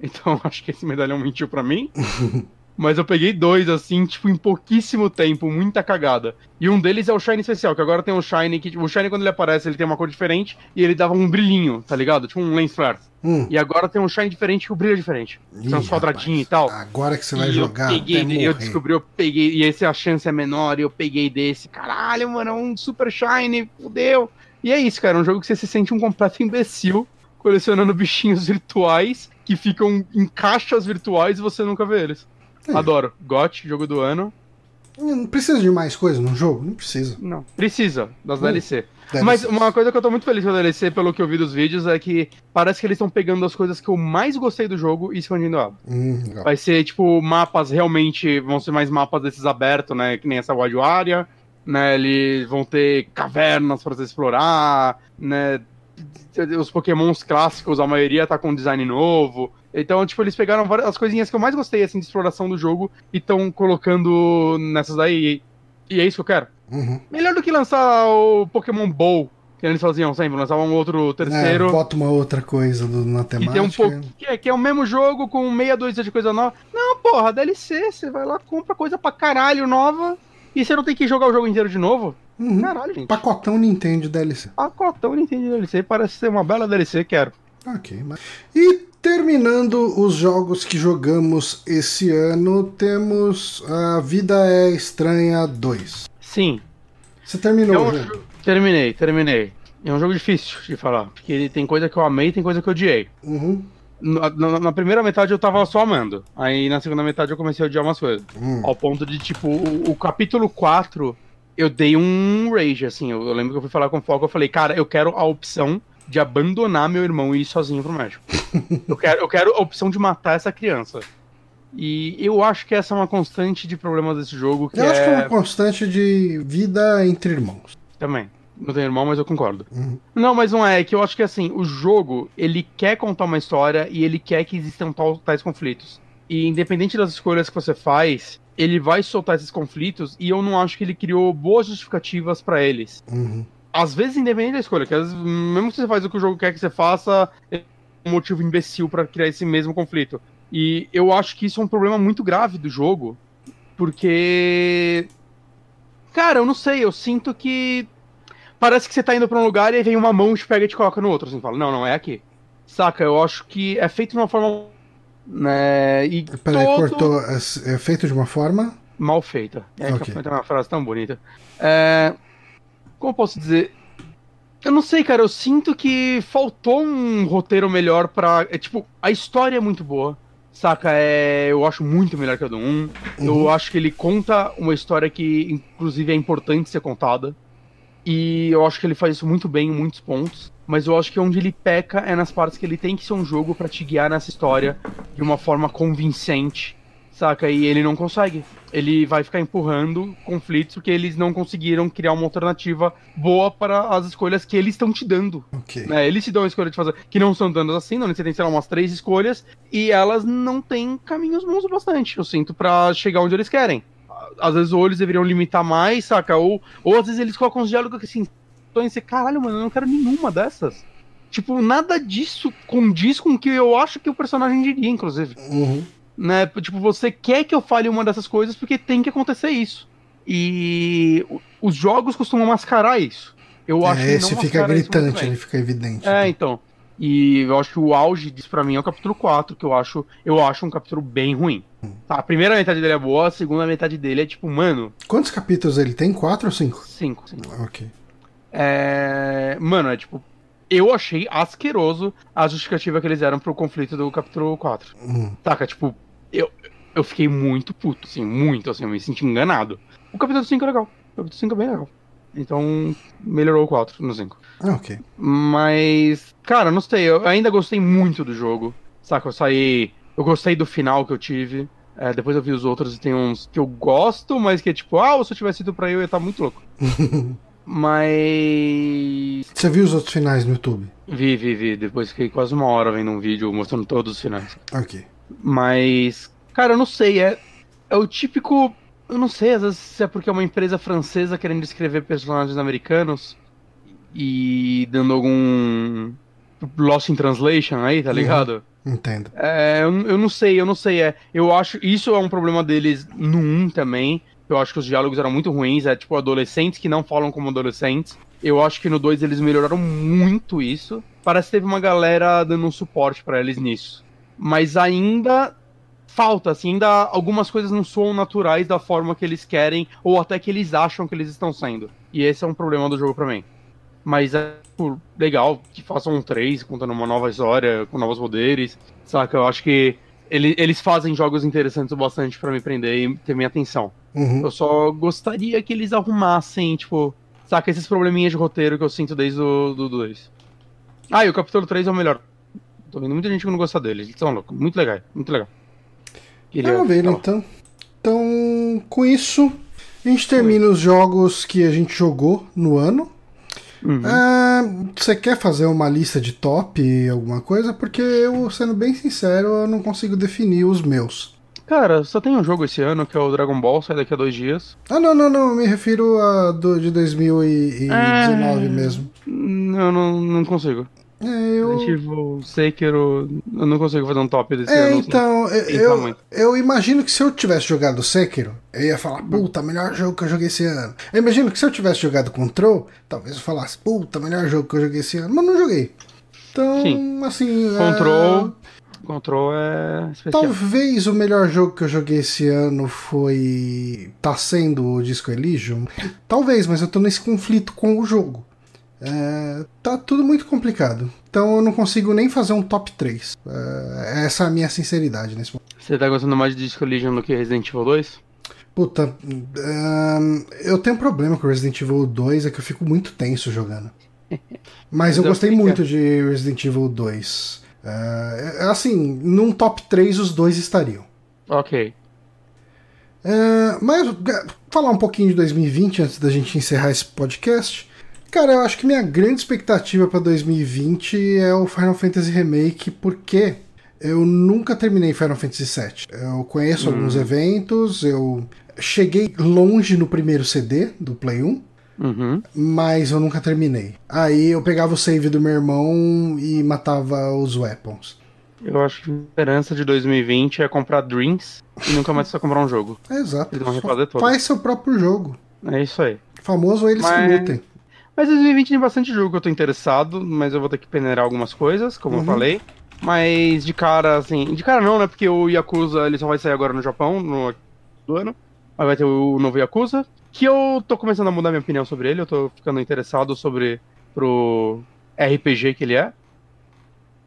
Então acho que esse medalhão mentiu pra mim. Mas eu peguei dois, assim, tipo, em pouquíssimo tempo, muita cagada. E um deles é o Shine especial, que agora tem um Shine que, tipo, o Shine quando ele aparece, ele tem uma cor diferente e ele dava um brilhinho, tá ligado? Tipo um lens flare. Hum. E agora tem um Shine diferente que o brilho é diferente. Ih, São uns quadradinhos e tal. Agora que você vai e jogar, eu peguei, eu descobri, eu peguei, e esse a chance é menor, e eu peguei desse. Caralho, mano, é um super shine, fudeu. E é isso, cara, é um jogo que você se sente um completo imbecil colecionando bichinhos virtuais que ficam em caixas virtuais e você nunca vê eles. Adoro. GOT, jogo do ano. Não precisa de mais coisa num jogo? Não precisa. Não, precisa das Hum, DLC. Mas uma coisa que eu tô muito feliz com a DLC, pelo que eu vi dos vídeos, é que parece que eles estão pegando as coisas que eu mais gostei do jogo e expandindo ela. Hum. Vai ser, tipo, mapas realmente. Vão ser mais mapas desses abertos, né? Que nem essa Wild Area. Né? Eles vão ter cavernas pra você explorar, né? Os pokémons clássicos, a maioria tá com design novo. Então, tipo, eles pegaram várias as coisinhas que eu mais gostei, assim, de exploração do jogo e estão colocando nessas daí. E é isso que eu quero. Uhum. Melhor do que lançar o Pokémon Bowl, que eles faziam sempre, lançavam um outro terceiro. É, bota uma outra coisa do, na que, temática. tem um pouco, que, é, que é o mesmo jogo com meia dúzia de coisa nova. Não, porra, DLC, você vai lá, compra coisa pra caralho nova e você não tem que jogar o jogo inteiro de novo. Uhum. Caralho, gente. Pacotão Nintendo DLC. Pacotão Nintendo DLC, parece ser uma bela DLC, quero. Ok. Mas... E terminando os jogos que jogamos esse ano, temos a Vida é Estranha 2. Sim, Você terminou É jogo? jo- Terminei, terminei. É um jogo difícil de falar, porque tem coisa que eu amei e tem coisa que eu odiei. Uhum. Na, na- na primeira metade eu tava só amando. Aí na segunda metade eu comecei a odiar umas coisas. Hum. Ao ponto de, tipo, o, o capítulo 4, eu dei um rage, assim. Eu, eu lembro que eu fui falar com o Foco, eu falei, cara, eu quero a opção de abandonar meu irmão e ir sozinho pro médico. eu, quero, eu quero a opção de matar essa criança. E eu acho que essa é uma constante de problemas desse jogo, Eu acho que é é... uma constante de vida entre irmãos. Também. Não tenho irmão, mas eu concordo. Uhum. Não, mas não é. É que eu acho que assim, o jogo, ele quer contar uma história e ele quer que existam tais conflitos. E independente das escolhas que você faz, ele vai soltar esses conflitos e eu não acho que ele criou boas justificativas pra eles. Uhum. Às vezes, independente da escolha, que às vezes, mesmo que você faz o que o jogo quer que você faça, é um motivo imbecil pra criar esse mesmo conflito. E eu acho que isso é um problema muito grave do jogo, porque. Cara, eu não sei, eu sinto que. Parece que você tá indo pra um lugar e aí vem uma mão, te pega e te coloca no outro. Assim, fala, não, não, é aqui. Saca, eu acho que é feito de uma forma. Né, e Peraí, todo- cortou. É, é feito de uma forma. mal feita. É Ok. que tem uma frase tão bonita. É, como eu posso dizer? Eu não sei, cara. Eu sinto que faltou um roteiro melhor pra. É, tipo, a história é muito boa. Saca? É, eu acho muito melhor que a do 1. Uhum. Eu acho que ele conta uma história que, inclusive, é importante ser contada. E eu acho que ele faz isso muito bem em muitos pontos. Mas eu acho que onde ele peca é nas partes que ele tem que ser um jogo pra te guiar nessa história de uma forma convincente. Saca? E ele não consegue. Ele vai ficar empurrando conflitos porque eles não conseguiram criar uma alternativa boa para as escolhas que eles estão te dando. Ok. né? Eles te dão a escolha de fazer. Que não são dando assim, não. Você tem, sei lá, umas três escolhas e elas não têm caminhos bons o bastante, eu sinto, pra chegar onde eles querem. Às vezes, ou eles deveriam limitar mais, saca? Ou, ou às vezes eles colocam uns diálogos que assim, tô em você, caralho, mano, eu não quero nenhuma dessas. Tipo, nada disso condiz com o que eu acho que o personagem diria, inclusive Uhum. né? Tipo, você quer que eu fale uma dessas coisas porque tem que acontecer isso. E os jogos costumam mascarar isso. Eu acho É, que esse não fica gritante, ele fica evidente. É, então. E eu acho que o auge disso pra mim é o capítulo 4, que eu acho, eu acho um capítulo bem ruim. Tá, a primeira metade dele é boa, a segunda metade dele é tipo, mano, Quantos capítulos ele tem? Quatro ou cinco? 5. Ok. É. Mano, é tipo. Eu achei asqueroso a justificativa que eles deram pro conflito do capítulo 4. Hum. Saca, tipo, eu, eu fiquei muito puto, assim, muito, assim, eu me senti enganado. O capítulo 5 é legal. O capítulo 5 é bem legal. Então, melhorou o 4 no 5. Ah, ok. Mas, cara, não sei, eu ainda gostei muito do jogo. Saca, eu saí. Eu gostei do final que eu tive. É, depois eu vi os outros e tem uns que eu gosto, mas que é tipo, ah, se eu tivesse ido pra eu, eu ia estar muito louco. mas. Você viu os outros finais no YouTube? Vi, vi, vi. Depois fiquei quase uma hora vendo um vídeo mostrando todos os finais. Ok. Mas, cara, eu não sei, é, é o típico. Eu não sei, às vezes se é porque é uma empresa francesa querendo escrever personagens americanos e dando algum Lost in Translation aí, tá Uhum. ligado? Entendo. É, eu, eu não sei, eu não sei. É, eu acho. Isso é um problema deles no 1 também. Eu acho que os diálogos eram muito ruins. É tipo adolescentes que não falam como adolescentes. Eu acho que no 2 eles melhoraram muito isso. Parece que teve uma galera dando um suporte pra eles nisso. Mas ainda falta, assim, ainda algumas coisas não soam naturais da forma que eles querem, ou até que eles acham que eles estão sendo. E esse é um problema do jogo pra mim. Mas é tipo, legal que façam um 3 contando uma nova história, com novos poderes. Saca? Eu acho que ele- eles fazem jogos interessantes o bastante pra me prender e ter minha atenção. Uhum. Eu só gostaria que eles arrumassem, tipo, saca, esses probleminhas de roteiro que eu sinto desde o do 2. Ah, e o capítulo 3 é o melhor. Tô vendo muita gente que não gosta dele. Eles são loucos. Muito legal, muito legal. Queria Maravilha, falar. então. Então, com isso, a gente termina os jogos que a gente jogou no ano. Uhum. Ah, Você quer fazer uma lista de top, alguma coisa? Porque eu, sendo bem sincero, eu não consigo definir os meus. Cara, só tem um jogo esse ano que é o Dragon Ball, sai daqui a dois dias. Ah, não, não, não. Me refiro a do, de 2019 É. mesmo. Eu não, não consigo. É, eu. Evil, Sekiro, eu não consigo fazer um top desse É, ano. então, eu, eu imagino que se eu tivesse jogado Sekiro, eu ia falar, puta, melhor jogo que eu joguei esse ano. Eu imagino que se eu tivesse jogado Control, talvez eu falasse, puta, melhor jogo que eu joguei esse ano, mas não joguei. Então, Sim. assim. Control, é, Control é especial. Talvez o melhor jogo que eu joguei esse ano foi. tá sendo o Disco Elysium. Talvez, mas eu tô nesse conflito com o jogo. É, tá tudo muito complicado. Então eu não consigo nem fazer um top 3. É, essa é a minha sinceridade nesse momento. Você tá gostando mais de Disco Elysium do que Resident Evil 2? Puta, ahn, eu tenho um problema com Resident Evil 2, é que eu fico muito tenso jogando. Mas eu Mas gostei muito de Resident Evil 2. É, assim, num top 3 os dois estariam. Ok. É, mas é, falar um pouquinho de 2020 antes da gente encerrar esse podcast. Cara, eu acho que minha grande expectativa para 2020 é o Final Fantasy Remake, porque eu nunca terminei Final Fantasy VII. Eu conheço alguns eventos, eu cheguei longe no primeiro CD do Play 1, Uhum. mas eu nunca terminei. Aí eu pegava o save do meu irmão e matava os weapons. Eu acho que a esperança de 2020 é comprar Dreams e nunca mais só comprar um jogo. É exato. Eles vão refazer todos. Faz seu próprio jogo. É isso aí. Famoso eles que Mas- lutem. Mas 2020 tem bastante jogo que eu tô interessado, mas eu vou ter que peneirar algumas coisas, como Uhum. eu falei. Mas de cara, assim. De cara não, né? Porque o Yakuza ele só vai sair agora no Japão, no do ano. Aí vai ter o novo Yakuza. Que eu tô começando a mudar minha opinião sobre ele, eu tô ficando interessado sobre pro RPG que ele é.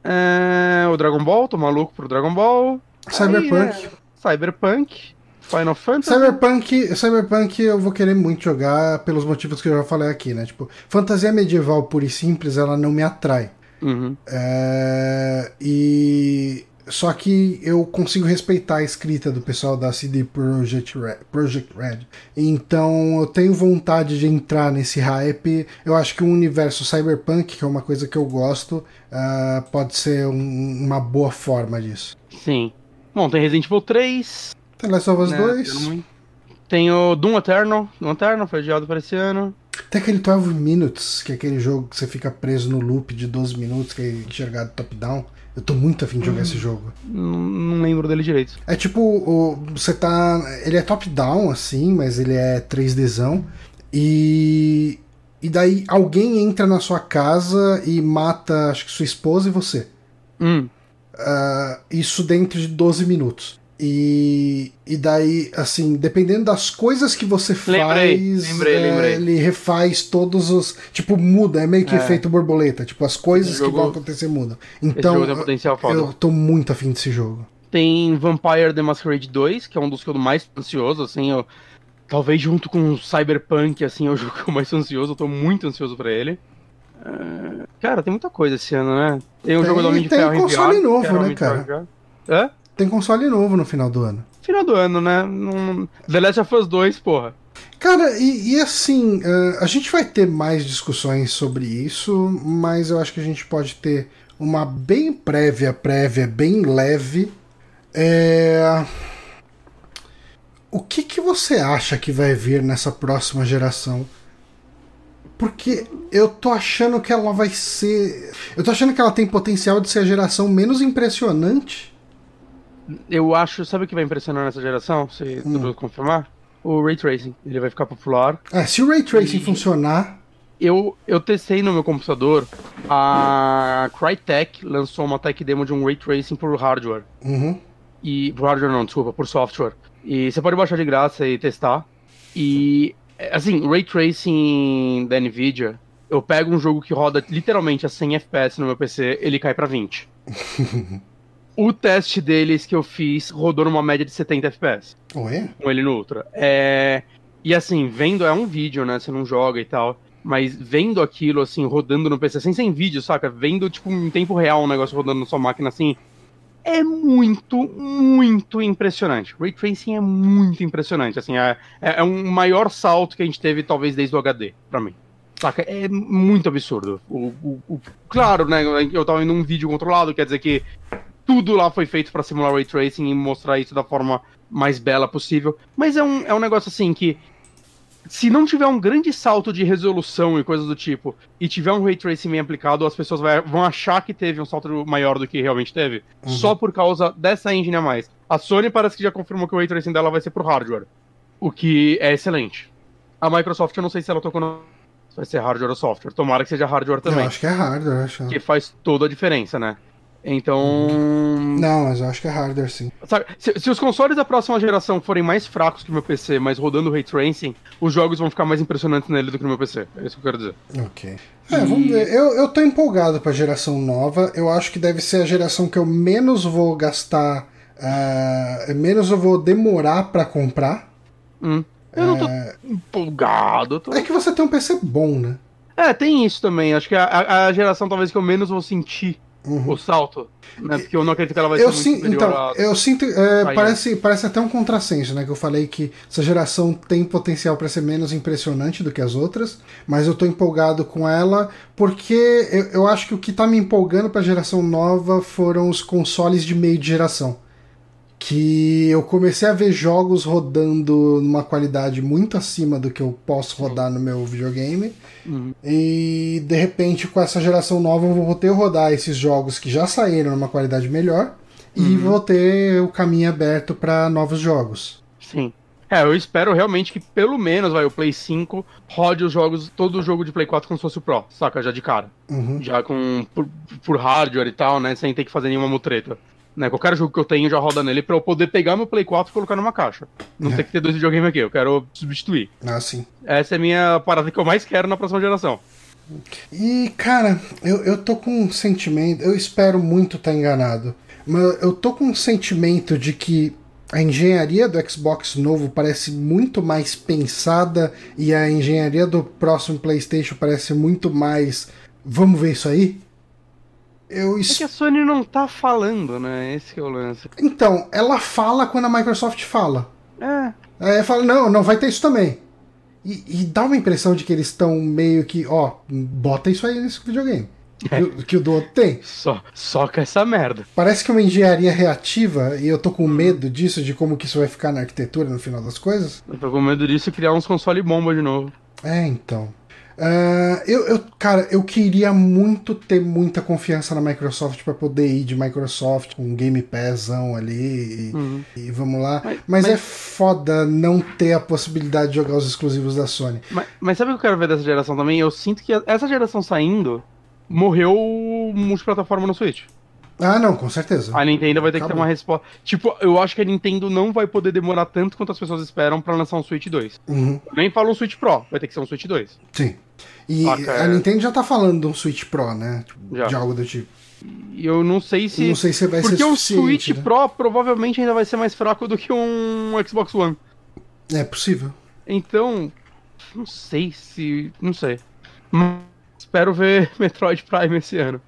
É, o Dragon Ball, tô maluco pro Dragon Ball. Cyberpunk. Aí, é, Cyberpunk. Final Fantasy. Cyberpunk, Cyberpunk eu vou querer muito jogar pelos motivos que eu já falei aqui, né? Tipo, fantasia medieval pura e simples, ela não me atrai. Uhum. É, e só que eu consigo respeitar a escrita do pessoal da CD Projekt Red, Project Red. Então eu tenho vontade de entrar nesse hype. Eu acho que o universo cyberpunk, que é uma coisa que eu gosto, ah, pode ser um- uma boa forma disso. Sim. Bom, tem Resident Evil 3. Tem Last of Us né, 2. tendo muito. Tem o Doom Eternal. Doom Eternal foi adiado para esse ano. Tem aquele 12 Minutes, que é aquele jogo que você fica preso no loop de 12 minutos, que é enxergado top-down. Eu tô muito afim de jogar esse jogo. Não, não lembro dele direito. É tipo, o- você tá. Ele é top-down, assim, mas ele é 3Dzão. E. E daí alguém entra na sua casa e mata, acho que sua esposa e você. Hum. Ah, isso dentro de 12 minutos. E, e daí, assim, dependendo das coisas que você Lembrei, faz, lembrei, é, lembrei. ele refaz todos os. Tipo, muda, é meio que É. efeito borboleta. Tipo, as coisas Esse que jogo- vão acontecer mudam. Esse Então, jogo tem um potencial foda. eu tô muito afim desse jogo. Tem Vampire The Masquerade 2, que é um dos que eu tô mais ansioso, assim, eu... Talvez junto com Cyberpunk, assim, é o jogo que eu mais tô ansioso, eu tô muito ansioso pra ele. É, Cara, tem muita coisa esse ano, né? Tem o Tem- jogo do Homem de tem Ferro em console VR, novo, é né, cara? Hã? Tem console novo no final do ano. Final do ano, né? Não- The Last of Us 2, porra. Cara, e, e assim, eh, a gente vai ter mais discussões sobre isso, mas eu acho que a gente pode ter uma bem prévia, prévia, bem leve. É... O que, que você acha que vai vir nessa próxima geração? Porque eu tô achando que ela vai ser. Eu tô achando que ela tem potencial de ser a geração menos impressionante. Eu acho, sabe o que vai impressionar nessa geração? Se Hum. tudo confirmar? O Ray Tracing. Ele vai ficar popular. É, se o Ray Tracing E- funcionar. Eu, eu testei no meu computador. A Crytek lançou uma tech demo de um Ray Tracing por hardware. Uhum. E. Por hardware não, desculpa, por software. E você pode baixar de graça e testar. E. Assim, Ray Tracing da Nvidia. Eu pego um jogo que roda literalmente a 100 FPS no meu PC, ele cai pra 20. o teste deles que eu fiz rodou numa média de 70 FPS Oi? com ele no Ultra. É... E assim, vendo, é um vídeo, né? Você não joga e tal. Mas vendo aquilo, assim, rodando no PC, sem sem vídeo, saca? Vendo, tipo, em tempo real um negócio rodando na sua máquina, assim. É muito, muito impressionante. Ray Tracing é muito impressionante. Assim, é, é é um maior salto que a gente teve, talvez, desde o HD, pra mim. Saca? É muito absurdo. O, o, o, claro, né? Eu tava em um vídeo controlado, quer dizer que tudo lá foi feito para simular ray tracing e mostrar isso da forma mais bela possível. Mas é um, é um negócio assim que. Se não tiver um grande salto de resolução e coisas do tipo, e tiver um ray tracing bem aplicado, as pessoas vai, vão achar que teve um salto maior do que realmente teve, uhum. só por causa dessa engine a mais. A Sony parece que já confirmou que o ray tracing dela vai ser pro hardware, o que é excelente. A Microsoft, eu não sei se ela tocou no vai ser hardware ou software. Tomara que seja hardware também. Eu acho que é hardware, acho. Que faz toda a diferença, né? Então. Não, mas eu acho que é hardware sim. Sabe, se, se, os consoles da próxima geração forem mais fracos que o meu PC, mas rodando ray tracing, os jogos vão ficar mais impressionantes nele do que no meu PC. É isso que eu quero dizer. Ok. É, e... vamos ver. Eu, eu tô empolgado pra geração nova. Eu acho que deve ser a geração que eu menos vou gastar. Uh, menos eu vou demorar para comprar. Hum. Eu é... não tô é. empolgado. Tô... É que você tem um PC bom, né? É, tem isso também. Acho que a, a geração talvez que eu menos vou sentir uhum. o salto. Né? Porque eu não acredito que ela vai eu ser muito Então, a... eu sinto. É, parece, parece até um contrassenso, né? Que eu falei que essa geração tem potencial para ser menos impressionante do que as outras, mas eu tô empolgado com ela porque eu, eu acho que o que tá me empolgando pra geração nova foram os consoles de meio de geração que eu comecei a ver jogos rodando numa qualidade muito acima do que eu posso rodar no meu videogame. Uhum. E de repente, com essa geração nova, eu vou ter rodar esses jogos que já saíram numa qualidade melhor uhum. e vou ter o caminho aberto para novos jogos. Sim. É, eu espero realmente que pelo menos vai, o Play 5 rode os jogos, todo o jogo de Play 4 como se fosse o Pro, saca? Já de cara. Uhum. Já com por, por hardware e tal, né? Sem ter que fazer nenhuma mutreta. Né, qualquer jogo que eu tenho já roda nele pra eu poder pegar meu Play 4 e colocar numa caixa. Não é. tem que ter dois videogames aqui, eu quero substituir. Ah, sim. Essa é a minha parada que eu mais quero na próxima geração. E, cara, eu, eu tô com um sentimento, eu espero muito estar tá enganado, mas eu tô com um sentimento de que a engenharia do Xbox novo parece muito mais pensada e a engenharia do próximo PlayStation parece muito mais. Vamos ver isso aí? Eu es... É que a Sony não tá falando, né? Esse é o lance. Então, ela fala quando a Microsoft fala. É. Aí fala, não, não vai ter isso também. E, e dá uma impressão de que eles estão meio que, ó, bota isso aí nesse videogame. É. Que, o do outro tem. Só, só com essa merda. Parece que é uma engenharia reativa, e eu tô com medo disso, de como que isso vai ficar na arquitetura no final das coisas. Eu tô com medo disso e criar uns console bomba de novo. É, então. Uh, eu, eu, cara, eu queria muito ter muita confiança na Microsoft para poder ir de Microsoft com um Game Passão ali e, uhum. e vamos lá. Mas, mas, mas, é foda não ter a possibilidade de jogar os exclusivos da Sony. Mas, mas sabe o que eu quero ver dessa geração também? Eu sinto que essa geração saindo morreu multiplataforma no Switch. Ah, não, com certeza. A Nintendo vai ter Acabou. que ter uma resposta. Tipo, eu acho que a Nintendo não vai poder demorar tanto quanto as pessoas esperam para lançar um Switch 2. Uhum. Nem falo um Switch Pro, vai ter que ser um Switch 2. Sim. E Saca, a é... Nintendo já tá falando de um Switch Pro, né? Já. De algo do tipo. E eu não sei se. Não sei se vai Porque ser o Switch né? Pro provavelmente ainda vai ser mais fraco do que um Xbox One. É possível. Então, não sei se. Não sei. Mas espero ver Metroid Prime esse ano.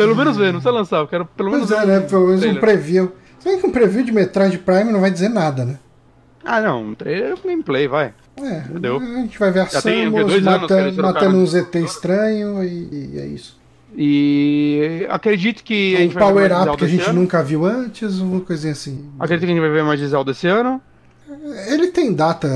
Pelo menos ver, não precisa lançar, eu quero pelo menos pois é, né? Pelo menos um preview. Se bem que um preview de Metroid Prime não vai dizer nada, né? Ah, não, um trailer é gameplay, vai. É, Entendeu? a gente vai ver a Já Samus matando, matando um ZT estranho e, e, é isso. E acredito que um a gente vai power up que a gente ano. nunca viu antes, uma coisinha assim. Acredito que a gente vai ver mais de Zelda esse ano. Ele tem data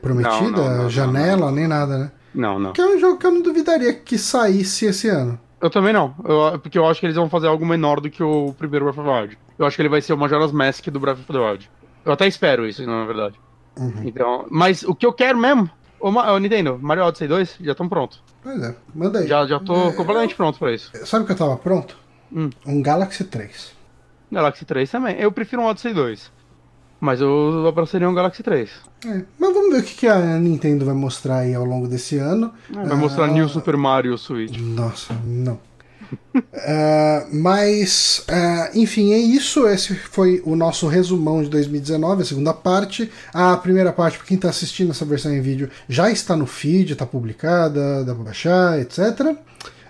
prometida, não, não, não, janela, nem nada, né? Não, não. Que é um jogo que eu não duvidaria que saísse esse ano. Eu também não. Eu, porque eu acho que eles vão fazer algo menor do que o primeiro Breath of the Wild. Eu acho que ele vai ser o Majora's Mask do Breath of the Wild. Eu até espero isso, na verdade. Uhum. Então, mas o que eu quero mesmo, o, o Nintendo, Mario Odyssey 2, já estão pronto. Pois é, manda aí. Já, já tô é, completamente pronto pra isso. Sabe o que eu tava pronto? Hum. Um Galaxy 3. Galaxy 3 também. Eu prefiro um Odyssey 2. Mas eu abraçaria um Galaxy 3. É, mas vamos ver o que a Nintendo vai mostrar aí ao longo desse ano. Vai mostrar uh... New Super Mario Switch. Nossa, não uh, mas, uh, enfim, é isso. Esse foi o nosso resumão de 2019, a segunda parte. A primeira parte, para quem está assistindo essa versão em vídeo, já está no feed, está publicada, dá para baixar, etc.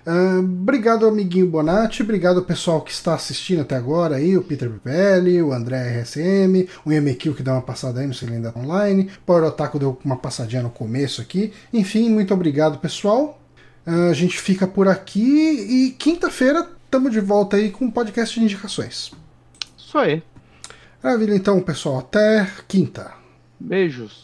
Uh, obrigado, amiguinho Bonatti. Obrigado, pessoal que está assistindo até agora aí. O Peter PPL, o André RSM, o MQ que deu uma passada aí, ainda tá online. O Power Otaku deu uma passadinha no começo aqui. Enfim, muito obrigado, pessoal. Uh, a gente fica por aqui e quinta-feira estamos de volta aí com um podcast de indicações. Isso aí. Maravilha, então, pessoal. Até quinta. Beijos.